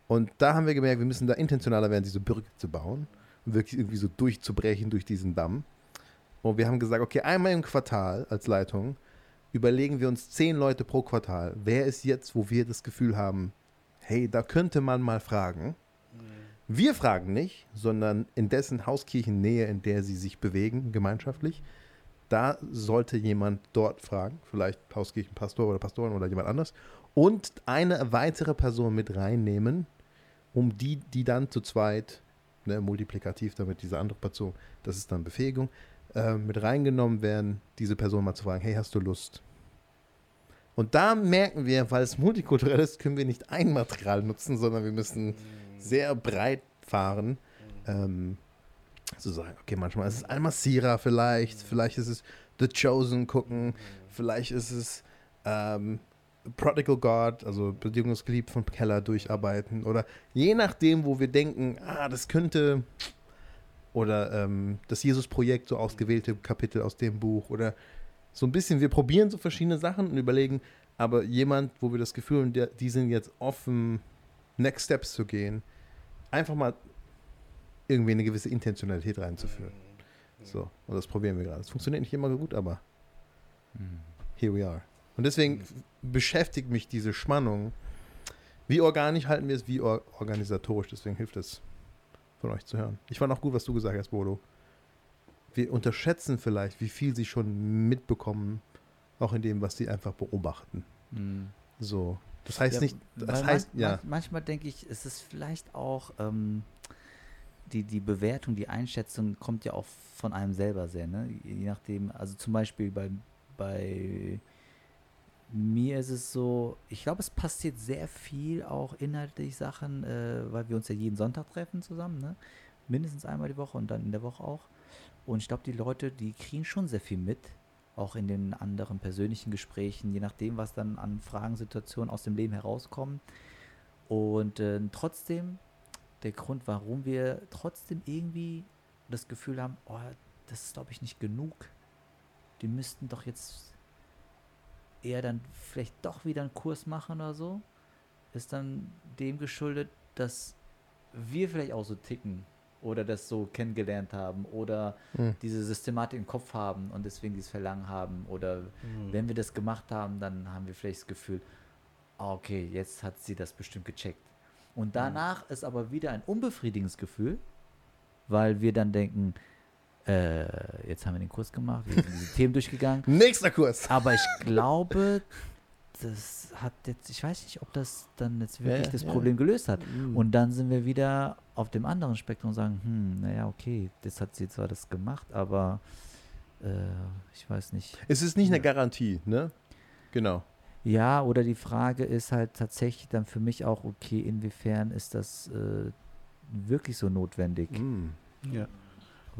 A: Und da haben wir gemerkt, wir müssen da intentionaler werden, diese Brücke zu bauen und wirklich irgendwie so durchzubrechen durch diesen Damm. Und wir haben gesagt, okay, einmal im Quartal als Leitung überlegen wir uns zehn Leute pro Quartal. Wer ist jetzt, wo wir das Gefühl haben, hey, da könnte man mal fragen. Wir fragen nicht, sondern in dessen Hauskirchennähe, in der sie sich bewegen, gemeinschaftlich, da sollte jemand dort fragen, vielleicht Hauskirchenpastor oder Pastorin oder jemand anders, und eine weitere Person mit reinnehmen, um die, die dann zu zweit, ne, multiplikativ damit diese andere Person, das ist dann Befähigung, äh, mit reingenommen werden, diese Person mal zu fragen, hey, hast du Lust? Und da merken wir, weil es multikulturell ist, können wir nicht ein Material nutzen, sondern wir müssen sehr breit fahren. Ähm, zu sagen, okay, manchmal ist es Al-Masira vielleicht, vielleicht ist es The Chosen gucken, vielleicht ist es ähm, Prodigal God, also Bedingungsgeliebt von Keller durcharbeiten oder je nachdem, wo wir denken, ah, das könnte oder ähm, das Jesus-Projekt, so ausgewählte Kapitel aus dem Buch oder so ein bisschen, wir probieren so verschiedene Sachen und überlegen, aber jemand, wo wir das Gefühl haben, der, die sind jetzt offen, Next Steps zu gehen, einfach mal irgendwie eine gewisse Intentionalität reinzuführen. So, und das probieren wir gerade. Es funktioniert nicht immer gut, aber Here we are. Und deswegen beschäftigt mich diese Spannung. Wie organisch halten wir es, wie or organisatorisch. Deswegen hilft es, von euch zu hören. Ich fand auch gut, was du gesagt hast, Bodo. Wir unterschätzen vielleicht, wie viel sie schon mitbekommen, auch in dem, was sie einfach beobachten.
C: Mhm.
A: So. Das heißt
C: Ja,
A: nicht, das heißt,
C: man,
A: ja.
C: man- manchmal denke ich, es ist vielleicht auch ähm, die, die Bewertung, die Einschätzung kommt ja auch von einem selber sehr, ne? Je nachdem, also zum Beispiel bei, bei mir ist es so, ich glaube, es passiert sehr viel auch inhaltlich Sachen, äh, weil wir uns ja jeden Sonntag treffen zusammen, ne? Mindestens einmal die Woche und dann in der Woche auch. Und ich glaube, die Leute, die kriegen schon sehr viel mit, auch in den anderen persönlichen Gesprächen, je nachdem, was dann an Fragensituationen aus dem Leben herauskommen. Und äh, trotzdem, der Grund, warum wir trotzdem irgendwie das Gefühl haben, oh, das ist, glaube ich, nicht genug. Die müssten doch jetzt eher dann vielleicht doch wieder einen Kurs machen oder so, ist dann dem geschuldet, dass wir vielleicht auch so ticken oder das so kennengelernt haben oder
A: Hm.
C: diese Systematik im Kopf haben und deswegen dieses Verlangen haben oder wenn wir das gemacht haben, dann haben wir vielleicht das Gefühl, ah, okay, jetzt hat sie das bestimmt gecheckt. Und danach ist aber wieder ein unbefriedigendes Gefühl, weil wir dann denken, äh, jetzt haben wir den Kurs gemacht, wir sind diese Themen durchgegangen,
A: Nächster Kurs.
C: aber ich glaube, das hat jetzt, ich weiß nicht, ob das dann jetzt wirklich
A: ja,
C: das
A: ja.
C: Problem gelöst hat.
A: Mhm.
C: Und dann sind wir wieder auf dem anderen Spektrum und sagen, hm, naja, okay, das hat sie zwar das gemacht, aber äh, ich weiß nicht.
A: Es ist nicht eine Garantie, ne? Genau.
C: Ja, oder die Frage ist halt tatsächlich dann für mich auch, okay, inwiefern ist das äh, wirklich so notwendig?
A: Mhm.
B: Ja.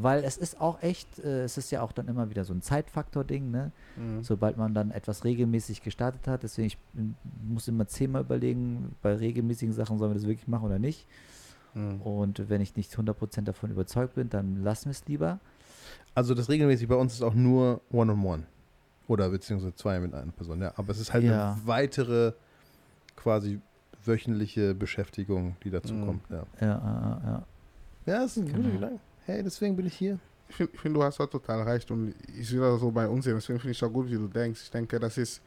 C: Weil es ist auch echt, äh, es ist ja auch dann immer wieder so ein Zeitfaktor-Ding, ne?
B: Mhm.
C: Sobald man dann etwas regelmäßig gestartet hat, deswegen ich m- muss immer zehnmal überlegen, bei regelmäßigen Sachen sollen wir das wirklich machen oder nicht.
B: Mhm.
C: Und wenn ich nicht 100% davon überzeugt bin, dann lassen wir es lieber.
A: Also das regelmäßig bei uns ist auch nur One-on-One. Oder beziehungsweise zwei mit einer Person, ja. Aber es ist halt
C: Ja.
A: eine weitere quasi wöchentliche Beschäftigung, die dazu
B: Mhm.
A: kommt. Ja,
C: Ja, ja, ja.
A: ja das ist ein guter
C: Genau.
A: Gedanke. Hey, deswegen bin ich hier.
B: Ich finde, find, du hast auch total recht und ich sehe das so bei uns sehen. Deswegen finde ich auch gut, wie du denkst. Ich denke, das ist,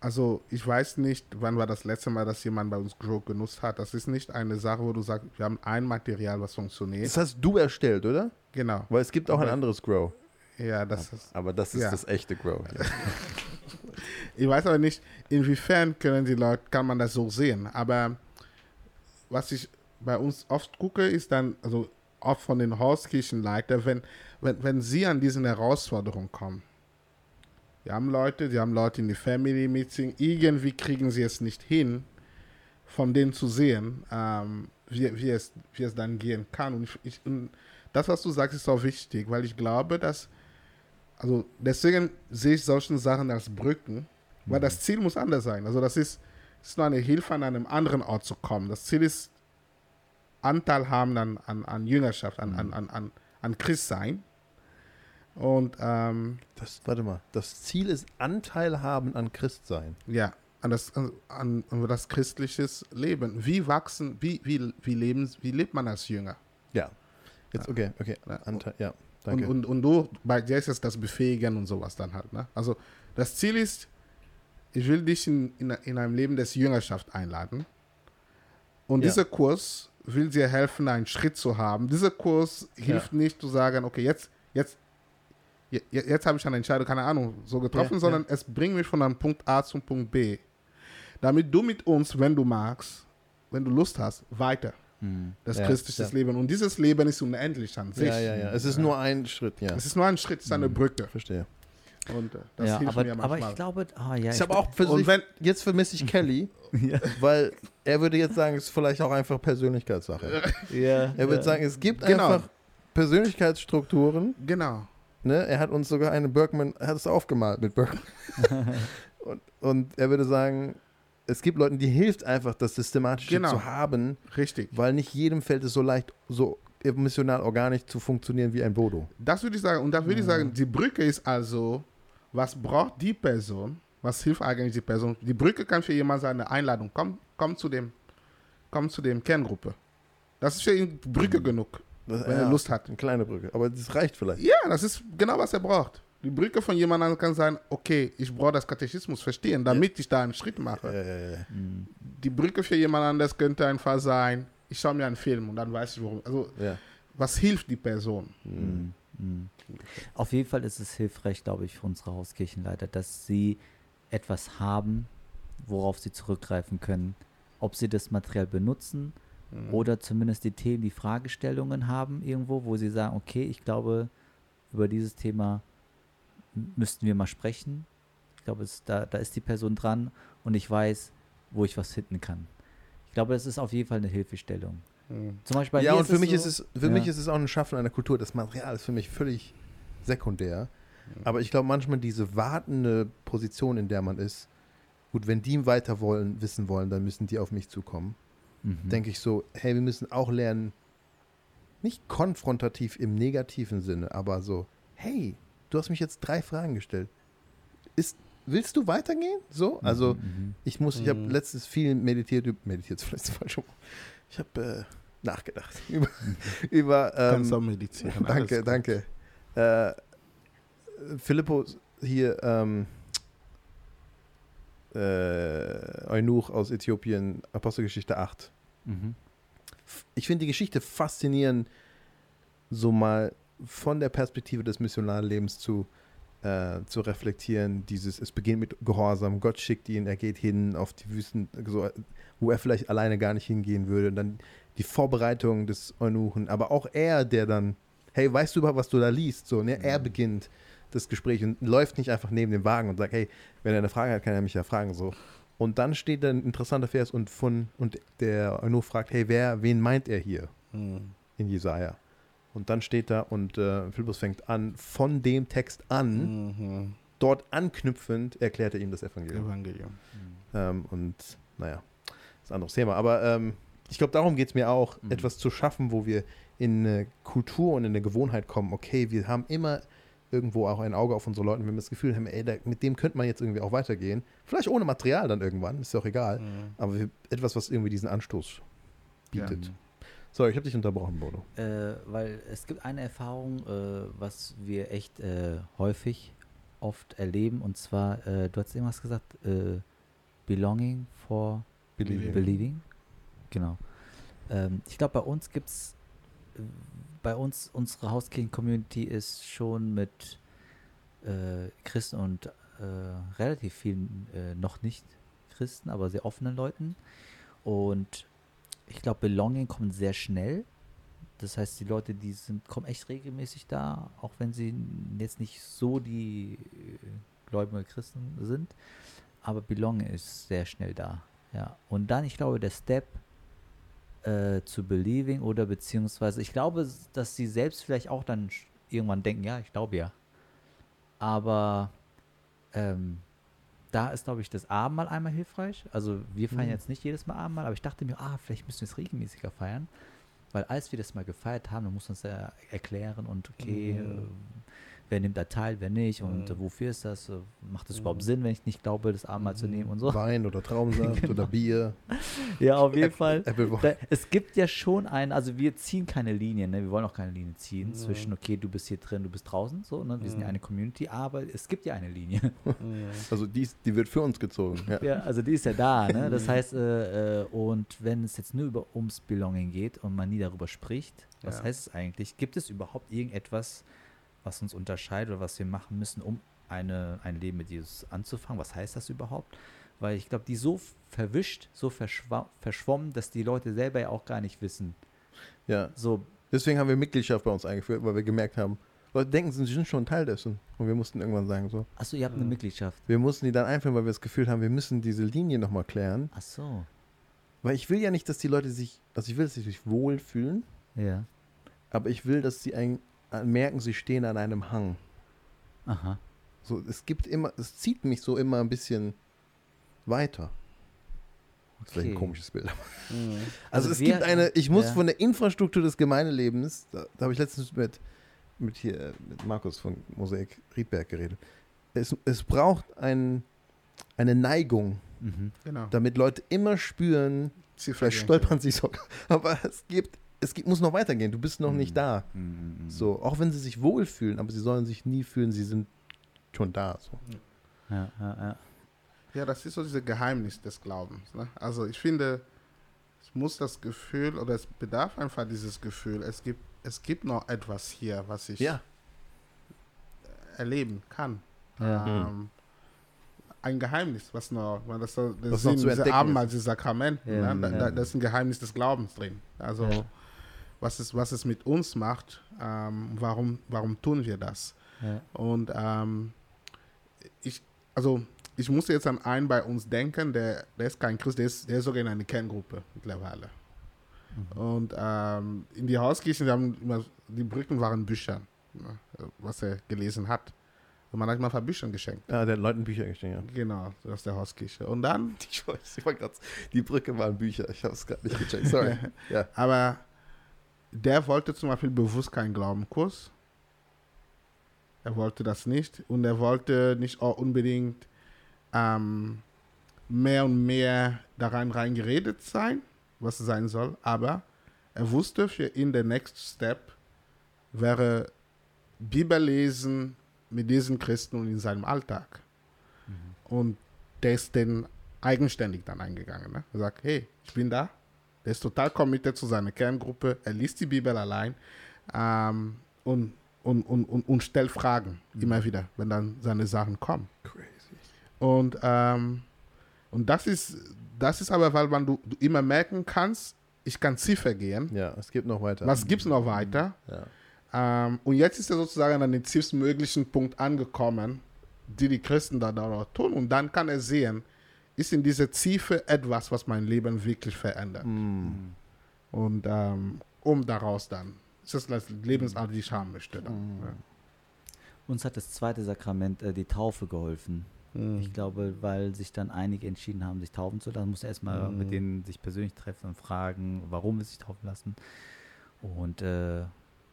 B: also ich weiß nicht, wann war das letzte Mal, dass jemand bei uns Grow genutzt hat. Das ist nicht eine Sache, wo du sagst, wir haben ein Material, was funktioniert.
A: Das hast du erstellt, oder?
B: Genau.
A: Weil es gibt auch ein
B: Aber-
A: anderes Grow.
B: Ja, das ist,
A: Aber das ist
B: Ja.
A: das echte Grow. Ja.
B: ich weiß aber nicht, inwiefern können die Leute, kann man das so sehen. Aber was ich bei uns oft gucke, ist dann, also oft von den Hauskirchenleitern, wenn, wenn, wenn sie an diesen Herausforderungen kommen. Wir haben Leute, die haben Leute in die Family Meeting, irgendwie kriegen sie es nicht hin, von denen zu sehen, ähm, wie, wie, es, wie es dann gehen kann. Und, ich, ich, und das, was du sagst, ist auch wichtig, weil ich glaube, dass, also deswegen sehe ich solchen Sachen als Brücken, weil das Ziel muss anders sein. Also das ist, ist nur eine Hilfe, an einem anderen Ort zu kommen. Das Ziel ist Anteil haben an, an, an Jüngerschaft, an, an, an, an, an Christsein. Und ähm,
A: Das, warte mal. Das Ziel ist Anteil haben an Christsein.
B: ja, an das, an, an, das christliches Leben. Wie wachsen, wie, wie, wie, leben, wie lebt man als Jünger?
A: Ja. Jetzt, okay, okay. Anteil, ja.
B: Und,
A: Danke.
B: und, und du, bei dir ist es das Befähigen und sowas dann halt. Ne? Also das Ziel ist, ich will dich in, in, in einem Leben des Jüngerschaft einladen. Und
A: Ja.
B: dieser Kurs will dir helfen, einen Schritt zu haben. Dieser Kurs hilft nicht zu sagen, okay, jetzt, jetzt, je- je- jetzt habe ich eine Entscheidung, keine Ahnung, so getroffen,
A: Ja,
B: sondern es bringt mich von einem Punkt A zum Punkt B. Damit du mit uns, wenn du magst, wenn du Lust hast, weiter
C: Hm.
B: das
A: Ja,
B: christliches
A: ja.
B: Leben. Und dieses Leben ist unendlich an sich.
A: ja, ja, ja. Es ist nur ein Schritt, ja.
B: Es ist nur ein Schritt, es ist eine Brücke.
A: Verstehe.
B: Und äh, das
C: ja,
B: hilft
C: aber,
B: mir
C: aber
B: manchmal.
C: ich glaube, ah, ja,
A: Ich
C: ich
A: habe auch
B: Und
A: persönlich,
B: wenn,
A: jetzt vermisse ich Kelly,
C: ja,
A: weil er würde jetzt sagen, es ist vielleicht auch einfach Persönlichkeitssache.
C: ja,
A: Er würde
C: ja.
A: sagen, es gibt
B: Genau.
A: einfach Persönlichkeitsstrukturen.
B: genau.
A: Ne? Er hat uns sogar eine Bergman, er hat es aufgemalt mit Bergman. und, und er würde sagen, es gibt Leuten, die hilft einfach, das Systematische
B: Genau.
A: zu haben,
B: Richtig.
A: weil nicht jedem fällt es so leicht, so emotional organisch zu funktionieren wie ein Bodo.
B: Das würde ich sagen. Und da würde ich sagen, die Brücke ist also, was braucht die Person? Was hilft eigentlich die Person? Die Brücke kann für jemanden sein, eine Einladung. Komm, komm zu dem, komm zu dem Kerngruppe. Das ist für ihn Brücke genug,
A: Das,
B: wenn er Lust hat.
A: Eine kleine Brücke, aber das reicht vielleicht.
B: Ja, das ist genau, was er braucht. Die Brücke von jemand anderem kann sein, okay, ich brauche das Katechismus verstehen, damit ich da einen Schritt mache.
A: Äh,
B: Die Brücke für jemand anderes könnte einfach sein, ich schaue mir einen Film und dann weiß ich, worum. Also,
A: ja.
B: was hilft die Person?
C: Mhm. Mhm. Auf jeden Fall ist es hilfreich, glaube ich, für unsere Hauskirchenleiter, dass sie etwas haben, worauf sie zurückgreifen können. Ob sie das Material benutzen
B: Mhm.
C: oder zumindest die Themen, die Fragestellungen haben irgendwo, wo sie sagen, okay, ich glaube, über dieses Thema müssten wir mal sprechen. Ich glaube, es, da, da ist die Person dran und ich weiß, wo ich was finden kann. Ich glaube, das ist auf jeden Fall eine Hilfestellung.
B: Mhm.
C: Zum Beispiel bei
A: ja, und für mich
C: so-
A: ist es, für
C: Ja.
A: mich ist es auch ein Schaffen einer Kultur. Das Material ist für mich völlig sekundär. Aber ich glaube, manchmal diese wartende Position, in der man ist, gut, wenn die weiter wollen, wissen wollen, dann müssen die auf mich zukommen.
C: Mhm.
A: Denke ich so, hey, wir müssen auch lernen, nicht konfrontativ im negativen Sinne, aber so, hey, du hast mich jetzt drei Fragen gestellt. Ist, willst du weitergehen? So, also
C: Mhm.
A: ich muss, ich habe
B: Mhm.
A: letztens viel meditiert, meditiert ist vielleicht Wort. Ich habe äh, nachgedacht über, über
B: Kannst auch
A: ähm,
B: meditieren. alles
A: danke, danke. Äh, Philippo hier, ähm, äh, Eunuch aus Äthiopien, Apostelgeschichte 8.
C: Mhm.
A: Ich finde die Geschichte faszinierend, so mal von der Perspektive des Missionarlebens zu, äh, zu reflektieren. Dieses, es beginnt mit Gehorsam, Gott schickt ihn, er geht hin auf die Wüsten, so, wo er vielleicht alleine gar nicht hingehen würde. Und dann die Vorbereitung des Eunuchen, aber auch er, der dann, hey, weißt du überhaupt, was du da liest? So, ne? Er beginnt das Gespräch und läuft nicht einfach neben dem Wagen und sagt, hey, wenn er eine Frage hat, kann er mich ja fragen. So. Und dann steht da ein interessanter Vers und von und der Eunuch fragt, hey, wer, wen meint er hier
B: Mhm.
A: in Jesaja? Und dann steht da und äh, Philippus fängt an, von dem Text an,
B: Mhm.
A: dort anknüpfend, erklärt er ihm das Evangelium.
B: Evangelium.
A: Ähm, und naja, das ist ein anderes Thema. Aber ähm, ich glaube, darum geht es mir auch,
C: Mhm.
A: etwas zu schaffen, wo wir in eine Kultur und in eine Gewohnheit kommen. Okay, wir haben immer irgendwo auch ein Auge auf unsere Leute, wenn wir das Gefühl haben, ey, da, mit dem könnte man jetzt irgendwie auch weitergehen. Vielleicht ohne Material dann irgendwann, ist ja auch egal.
B: Mhm.
A: Aber wir, etwas, was irgendwie diesen Anstoß bietet. So, ich habe dich unterbrochen, Bodo.
C: Äh, weil es gibt eine Erfahrung, äh, was wir echt äh, häufig oft erleben, und zwar, äh, du hast irgendwas gesagt, äh, Belonging for
B: Believing.
C: Believing. Genau. Ähm, ich glaube, bei uns gibt es, bei uns, unsere Hauskirchen-Community ist schon mit äh, Christen und relativ vielen noch nicht Christen, aber sehr offenen Leuten. Und ich glaube, Belonging kommt sehr schnell. Das heißt, die Leute, die sind, kommen echt regelmäßig da, auch wenn sie jetzt nicht so die äh, gläubigen Christen sind. Aber Belonging ist sehr schnell da. Ja. Und dann, ich glaube, der Step äh, zu Believing oder beziehungsweise, ich glaube, dass sie selbst vielleicht auch dann irgendwann denken, ja, ich glaube ja. Aber ähm, da ist, glaube ich, das Abendmahl einmal hilfreich. Also wir feiern
A: Mhm.
C: jetzt nicht jedes Mal Abendmahl, aber ich dachte mir, ah, vielleicht müssen wir es regelmäßiger feiern. Weil als wir das mal gefeiert haben, dann muss man es ja erklären und okay,
B: Mhm.
C: äh, wer nimmt da teil, wer nicht und
B: Mhm.
C: wofür ist das? Macht es
B: Mhm.
C: überhaupt Sinn, wenn ich nicht glaube, das Abendmahl zu nehmen und so?
A: Wein oder Traubensaft oder Bier.
C: Ja, auf jeden Fall.
A: Apple
C: Da, es gibt ja schon einen, also wir ziehen keine Linien, ne? wir wollen auch keine Linie ziehen
B: Mhm.
C: zwischen, okay, du bist hier drin, du bist draußen, so, ne? wir sind ja
B: Mhm.
C: eine Community, aber es gibt ja eine Linie.
B: Mhm.
A: Also die, ist- die wird für uns gezogen. Ja.
C: Ja, also die ist ja da, ne? Das heißt, äh, äh, und wenn es jetzt nur über ums Belonging geht und man nie darüber spricht, was
B: Ja.
C: heißt es eigentlich? Gibt es überhaupt irgendetwas, was uns unterscheidet oder was wir machen müssen, um eine, ein Leben mit Jesus anzufangen? Was heißt das überhaupt? Weil ich glaube, die so verwischt, so verschwommen, dass die Leute selber ja auch gar nicht wissen.
A: ja.
C: So,
A: Deswegen haben wir Mitgliedschaft bei uns eingeführt, weil wir gemerkt haben, Leute denken, sie sind schon Teil dessen. Und wir mussten irgendwann sagen, so,
C: achso, ihr habt eine
B: Mhm.
C: Mitgliedschaft.
A: wir mussten die dann einführen, weil wir das Gefühl haben, wir müssen diese Linie nochmal klären.
C: Ach so,
A: Weil ich will ja nicht, dass die Leute sich, also ich will, dass sie sich wohlfühlen,
C: ja.
A: aber ich will, dass sie ein, merken, sie stehen an einem Hang.
C: Aha.
A: So, es gibt immer, es zieht mich so immer ein bisschen weiter. Das ist vielleicht ein
C: Okay.
A: komisches Bild.
B: Mhm.
A: Also,
C: Also
A: es
C: wir-
A: gibt eine, ich muss
C: ja.
A: von der Infrastruktur des Gemeindelebens, da, da habe ich letztens mit, mit hier, äh, mit Markus von Mosaik Riedberg geredet. Es, es braucht ein, eine Neigung,
C: Mhm.
B: Genau.
A: damit Leute immer spüren,
B: Sie
A: vielleicht stolpern sie sogar, aber es gibt, es gibt, muss noch weitergehen, du bist noch nicht da.
C: Mhm.
A: So, auch wenn sie sich wohlfühlen, aber sie sollen sich nie fühlen, sie sind schon da. So.
C: Ja, ja, ja.
B: Ja, das ist so dieses Geheimnis des Glaubens. Ne? Also ich finde, es muss das Gefühl oder es bedarf einfach dieses Gefühl. Es gibt, es gibt noch etwas hier, was ich
A: Ja.
B: erleben kann.
C: Ja.
B: Ähm, ein Geheimnis, was noch, weil das, das
A: Was noch
B: sind
A: zu
B: diese
A: entdecken
B: Abendmahl, diese Sakramenten,
C: Ja,
B: ne? da,
C: ja.
B: da, da ist ein Geheimnis des Glaubens drin. Also
C: Ja.
B: Was, es, was es mit uns macht, ähm, warum, warum tun wir das?
C: Ja.
B: Und ähm, ich, also ich musste jetzt an einen bei uns denken, der, der ist kein Christ, der ist, der ist sogar in einer Kerngruppe mittlerweile. Und ähm, in die Hauskirchen, die, haben immer, die Brücken waren Bücher, ne, was er gelesen hat. Und man hat ihm einfach Bücher geschenkt.
A: Ah, der hat Leuten Bücher geschenkt, ja.
B: Genau, aus der Hauskirche. Und dann,
A: Ich weiß, ich war grad, die Brücke waren Bücher. Ich habe es gerade nicht gecheckt. Sorry. ja.
B: aber der wollte zum Beispiel bewusst keinen Glaubenkurs. Er wollte das nicht. Und er wollte nicht auch unbedingt ähm, mehr und mehr daran reingeredet sein, was es sein soll. Aber er wusste, für ihn der Next Step wäre Bibellesen mit diesen Christen und in seinem Alltag. Und der ist dann eigenständig dann eingegangen. Ne? Er sagt, hey, ich bin da. Der ist total committed zu seiner Kerngruppe. Er liest die Bibel allein ähm, und, und, und, und, und stellt Fragen immer wieder, wenn dann seine Sachen kommen.
A: Crazy.
B: Und, ähm, und das ist, das ist aber, weil man du, du immer merken kannst, ich kann tiefer gehen.
A: Ja, es gibt noch weiter.
B: Was gibt es noch weiter?
A: Ja.
B: Ähm, und jetzt ist er sozusagen an den tiefstmöglichen Punkt angekommen, die die Christen da dort tun. Und dann kann er sehen, ist in dieser Tiefe etwas, was mein Leben wirklich verändert.
A: Mm.
B: Und ähm, um daraus dann, ist das das Lebensart, die ich haben möchte. Dann. Ja.
C: Uns hat das zweite Sakrament, äh, die Taufe, geholfen.
B: Mhm.
C: Ich glaube, weil sich dann einige entschieden haben, sich taufen zu lassen, muss er erstmal
B: Mhm.
C: mit denen sich persönlich treffen und fragen, warum sie sich taufen lassen. Und äh,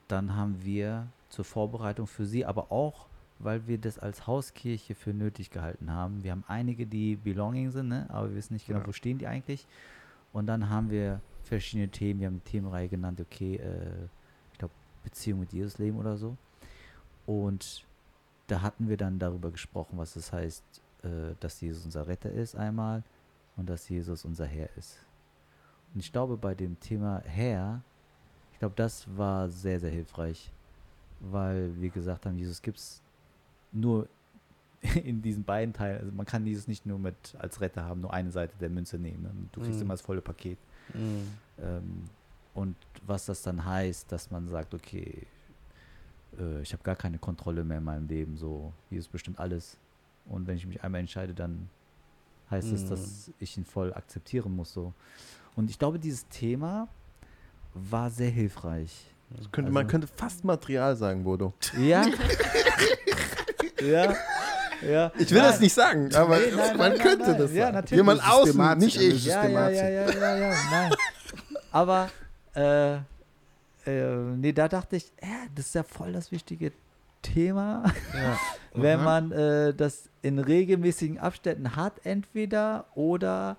C: dann haben wir zur Vorbereitung für sie, aber auch, weil wir das als Hauskirche für nötig gehalten haben. Wir haben einige, die belonging sind, ne? aber wir wissen nicht genau,
B: Ja.
C: wo stehen die eigentlich. Und dann haben wir verschiedene Themen. Wir haben eine Themenreihe genannt, okay, äh, ich glaube, Beziehung mit Jesus leben oder so. Und da hatten wir dann darüber gesprochen, was es heißt, äh, dass Jesus unser Retter ist einmal und dass Jesus unser Herr ist. Und ich glaube, bei dem Thema Herr, ich glaube, das war sehr, sehr hilfreich, weil wir gesagt haben, Jesus gibt es nur in diesen beiden Teilen. Also man kann Jesus nicht nur mit als Retter haben, nur eine Seite der Münze nehmen. Ne? Du kriegst
B: Mhm.
C: immer das volle Paket.
B: Mhm.
C: Ähm, und was das dann heißt, dass man sagt, okay, äh, ich habe gar keine Kontrolle mehr in meinem Leben, so, Jesus bestimmt alles. Und wenn ich mich einmal entscheide, dann heißt es,
B: Mhm.
C: dass ich ihn voll akzeptieren muss, so. Und ich glaube, dieses Thema war sehr hilfreich.
A: Könnte, man
C: Also-
A: könnte fast Material sagen, Bodo.
C: Ja. ja. Ja.
A: Ich will das nicht sagen, aber
C: Nee, nein,
A: man
C: nein,
A: könnte
C: nein,
A: das
C: ja,
A: sagen.
C: natürlich.
A: Jemand außen, nicht ich.
C: Ja, ja, ja, ja, ja, ja, nein. Aber, äh, äh, nee, da dachte ich, ja, das ist ja voll das wichtige Thema, wenn
B: Aha.
C: man äh, das in regelmäßigen Abständen hat, entweder oder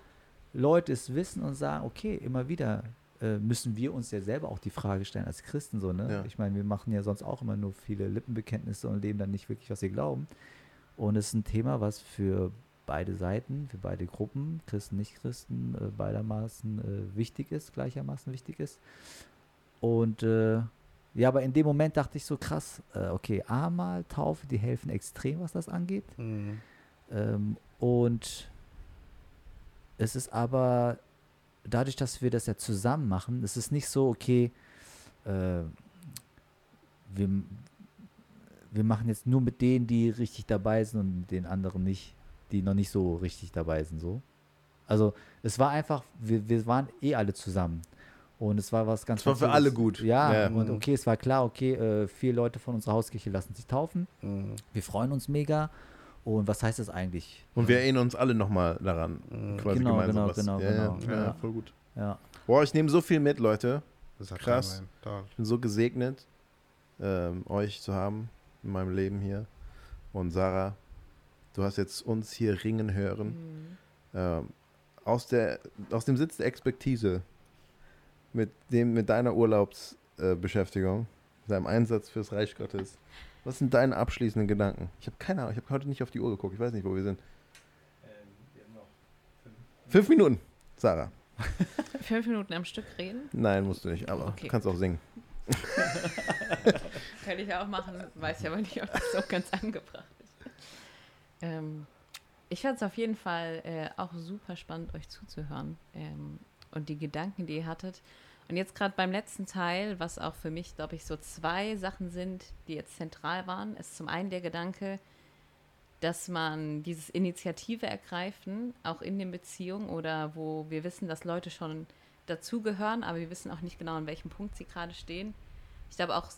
C: Leute es wissen und sagen, okay, immer wieder äh, müssen wir uns ja selber auch die Frage stellen als Christen so, ne?
A: Ja.
C: Ich meine, wir machen ja sonst auch immer nur viele Lippenbekenntnisse und leben dann nicht wirklich, was wir glauben. Und es ist ein Thema, was für beide Seiten, für beide Gruppen, Christen, Nicht-Christen, äh, beidermaßen äh, wichtig ist, gleichermaßen wichtig ist. Und äh, ja, aber in dem Moment dachte ich so krass, äh, okay, Amal, Taufe, die helfen extrem, was das angeht.
B: Mhm.
C: Ähm, und es ist aber dadurch, dass wir das ja zusammen machen, es ist nicht so, okay, äh, wir, wir machen jetzt nur mit denen, die richtig dabei sind und mit den anderen nicht, die noch nicht so richtig dabei sind, so. Also es war einfach, wir, wir waren eh alle zusammen. Und es war was ganz
A: Es war für alle gut.
C: Ja,
A: Ja.
C: und okay, es war klar, okay, äh, vier Leute von unserer Hauskirche lassen sich taufen.
B: Mhm.
C: Wir freuen uns mega. Und was heißt das eigentlich?
A: Und wir erinnern uns alle nochmal daran. Quasi
C: Genau,
A: gemeinsam
C: genau,
A: was.
C: genau,
A: ja,
C: genau.
A: Ja,
C: Ja.
A: voll gut.
C: Ja.
A: Boah, ich nehme so viel mit, Leute.
B: Das hat
A: Krass. Ich bin so gesegnet, ähm, euch zu haben in meinem Leben hier. Und Sarah, du hast jetzt uns hier ringen hören.
D: Mhm.
A: Ähm, aus, der, aus dem Sitz der Expertise, mit, dem, mit deiner Urlaubsbeschäftigung, äh, deinem Einsatz fürs Reich Gottes, Was sind deine abschließenden Gedanken? Ich habe keine Ahnung, ich habe heute nicht auf die Uhr geguckt. Ich weiß nicht, wo wir sind. Fünf Minuten, Sarah.
D: Fünf Minuten am Stück reden?
A: Nein, musst du nicht, aber
D: Okay.
A: du kannst auch singen.
D: Könnte ich auch machen, weiß ich aber nicht, ob das so ganz angebracht ist. Ähm, ich fand es auf jeden Fall äh, auch super spannend, euch zuzuhören ähm, und die Gedanken, die ihr hattet. Und jetzt gerade beim letzten Teil, was auch für mich, glaube ich, so zwei Sachen sind, die jetzt zentral waren, ist zum einen der Gedanke, dass man dieses Initiative ergreifen, auch in den Beziehungen oder wo wir wissen, dass Leute schon dazugehören, aber wir wissen auch nicht genau, an welchem Punkt sie gerade stehen. Ich glaube auch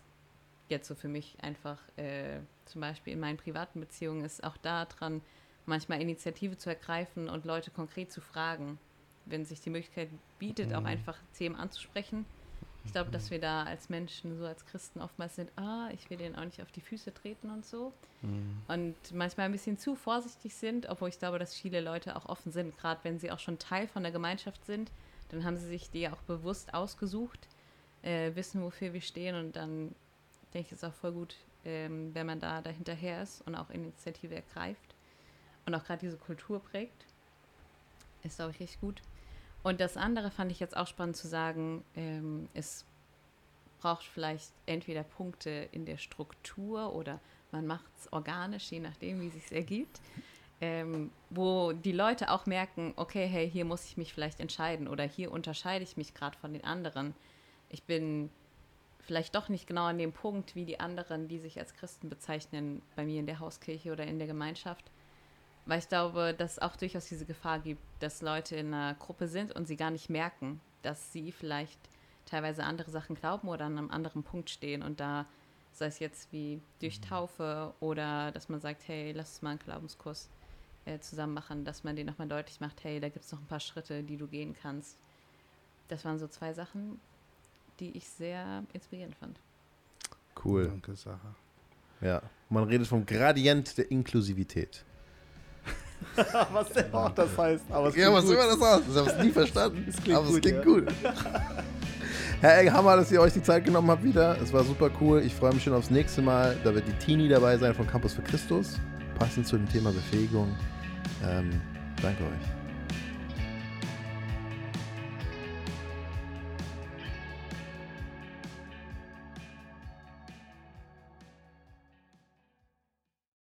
D: jetzt so für mich einfach äh, zum Beispiel in meinen privaten Beziehungen ist auch da dran, manchmal Initiative zu ergreifen und Leute konkret zu fragen, wenn sich die Möglichkeit bietet, auch einfach Themen anzusprechen. Ich glaube, dass wir da als Menschen, so als Christen oftmals sind, ah, ich will denen auch nicht auf die Füße treten und so. Und manchmal ein bisschen zu vorsichtig sind, obwohl ich glaube, dass viele Leute auch offen sind, gerade wenn sie auch schon Teil von der Gemeinschaft sind, dann haben sie sich die auch bewusst ausgesucht, äh, wissen, wofür wir stehen und dann denke ich, ist auch voll gut, ähm, wenn man da dahinterher ist und auch Initiative ergreift und auch gerade diese Kultur prägt. Ist, glaube ich, richtig gut. Und das andere fand ich jetzt auch spannend zu sagen, ähm, es braucht vielleicht entweder Punkte in der Struktur oder man macht es organisch, je nachdem, wie es ergibt, ähm, wo die Leute auch merken, okay, hey, hier muss ich mich vielleicht entscheiden oder hier unterscheide ich mich gerade von den anderen. Ich bin vielleicht doch nicht genau an dem Punkt wie die anderen, die sich als Christen bezeichnen, bei mir in der Hauskirche oder in der Gemeinschaft. Weil ich glaube, dass es auch durchaus diese Gefahr gibt, dass Leute in einer Gruppe sind und sie gar nicht merken, dass sie vielleicht teilweise andere Sachen glauben oder an einem anderen Punkt stehen und da, sei es jetzt wie durch Taufe oder dass man sagt, hey, lass uns mal einen Glaubenskurs äh, zusammen machen, dass man denen nochmal deutlich macht, hey, da gibt es noch ein paar Schritte, die du gehen kannst. Das waren so zwei Sachen, die ich sehr inspirierend fand.
A: Cool.
B: Danke, Sarah.
A: Ja. Man redet vom Gradient der Inklusivität.
C: Was denn auch das heißt. Aber
A: Ja, was
C: gut.
A: immer das aus? Ich habe es nie verstanden. Aber es klingt
C: ja.
A: gut. Herr Egg, Hammer, dass ihr euch die Zeit genommen habt wieder. Es war super cool. Ich freue mich schon aufs nächste Mal. Da wird die Tini dabei sein von Campus für Christus. Passend zu dem Thema Befähigung. Ähm, danke euch.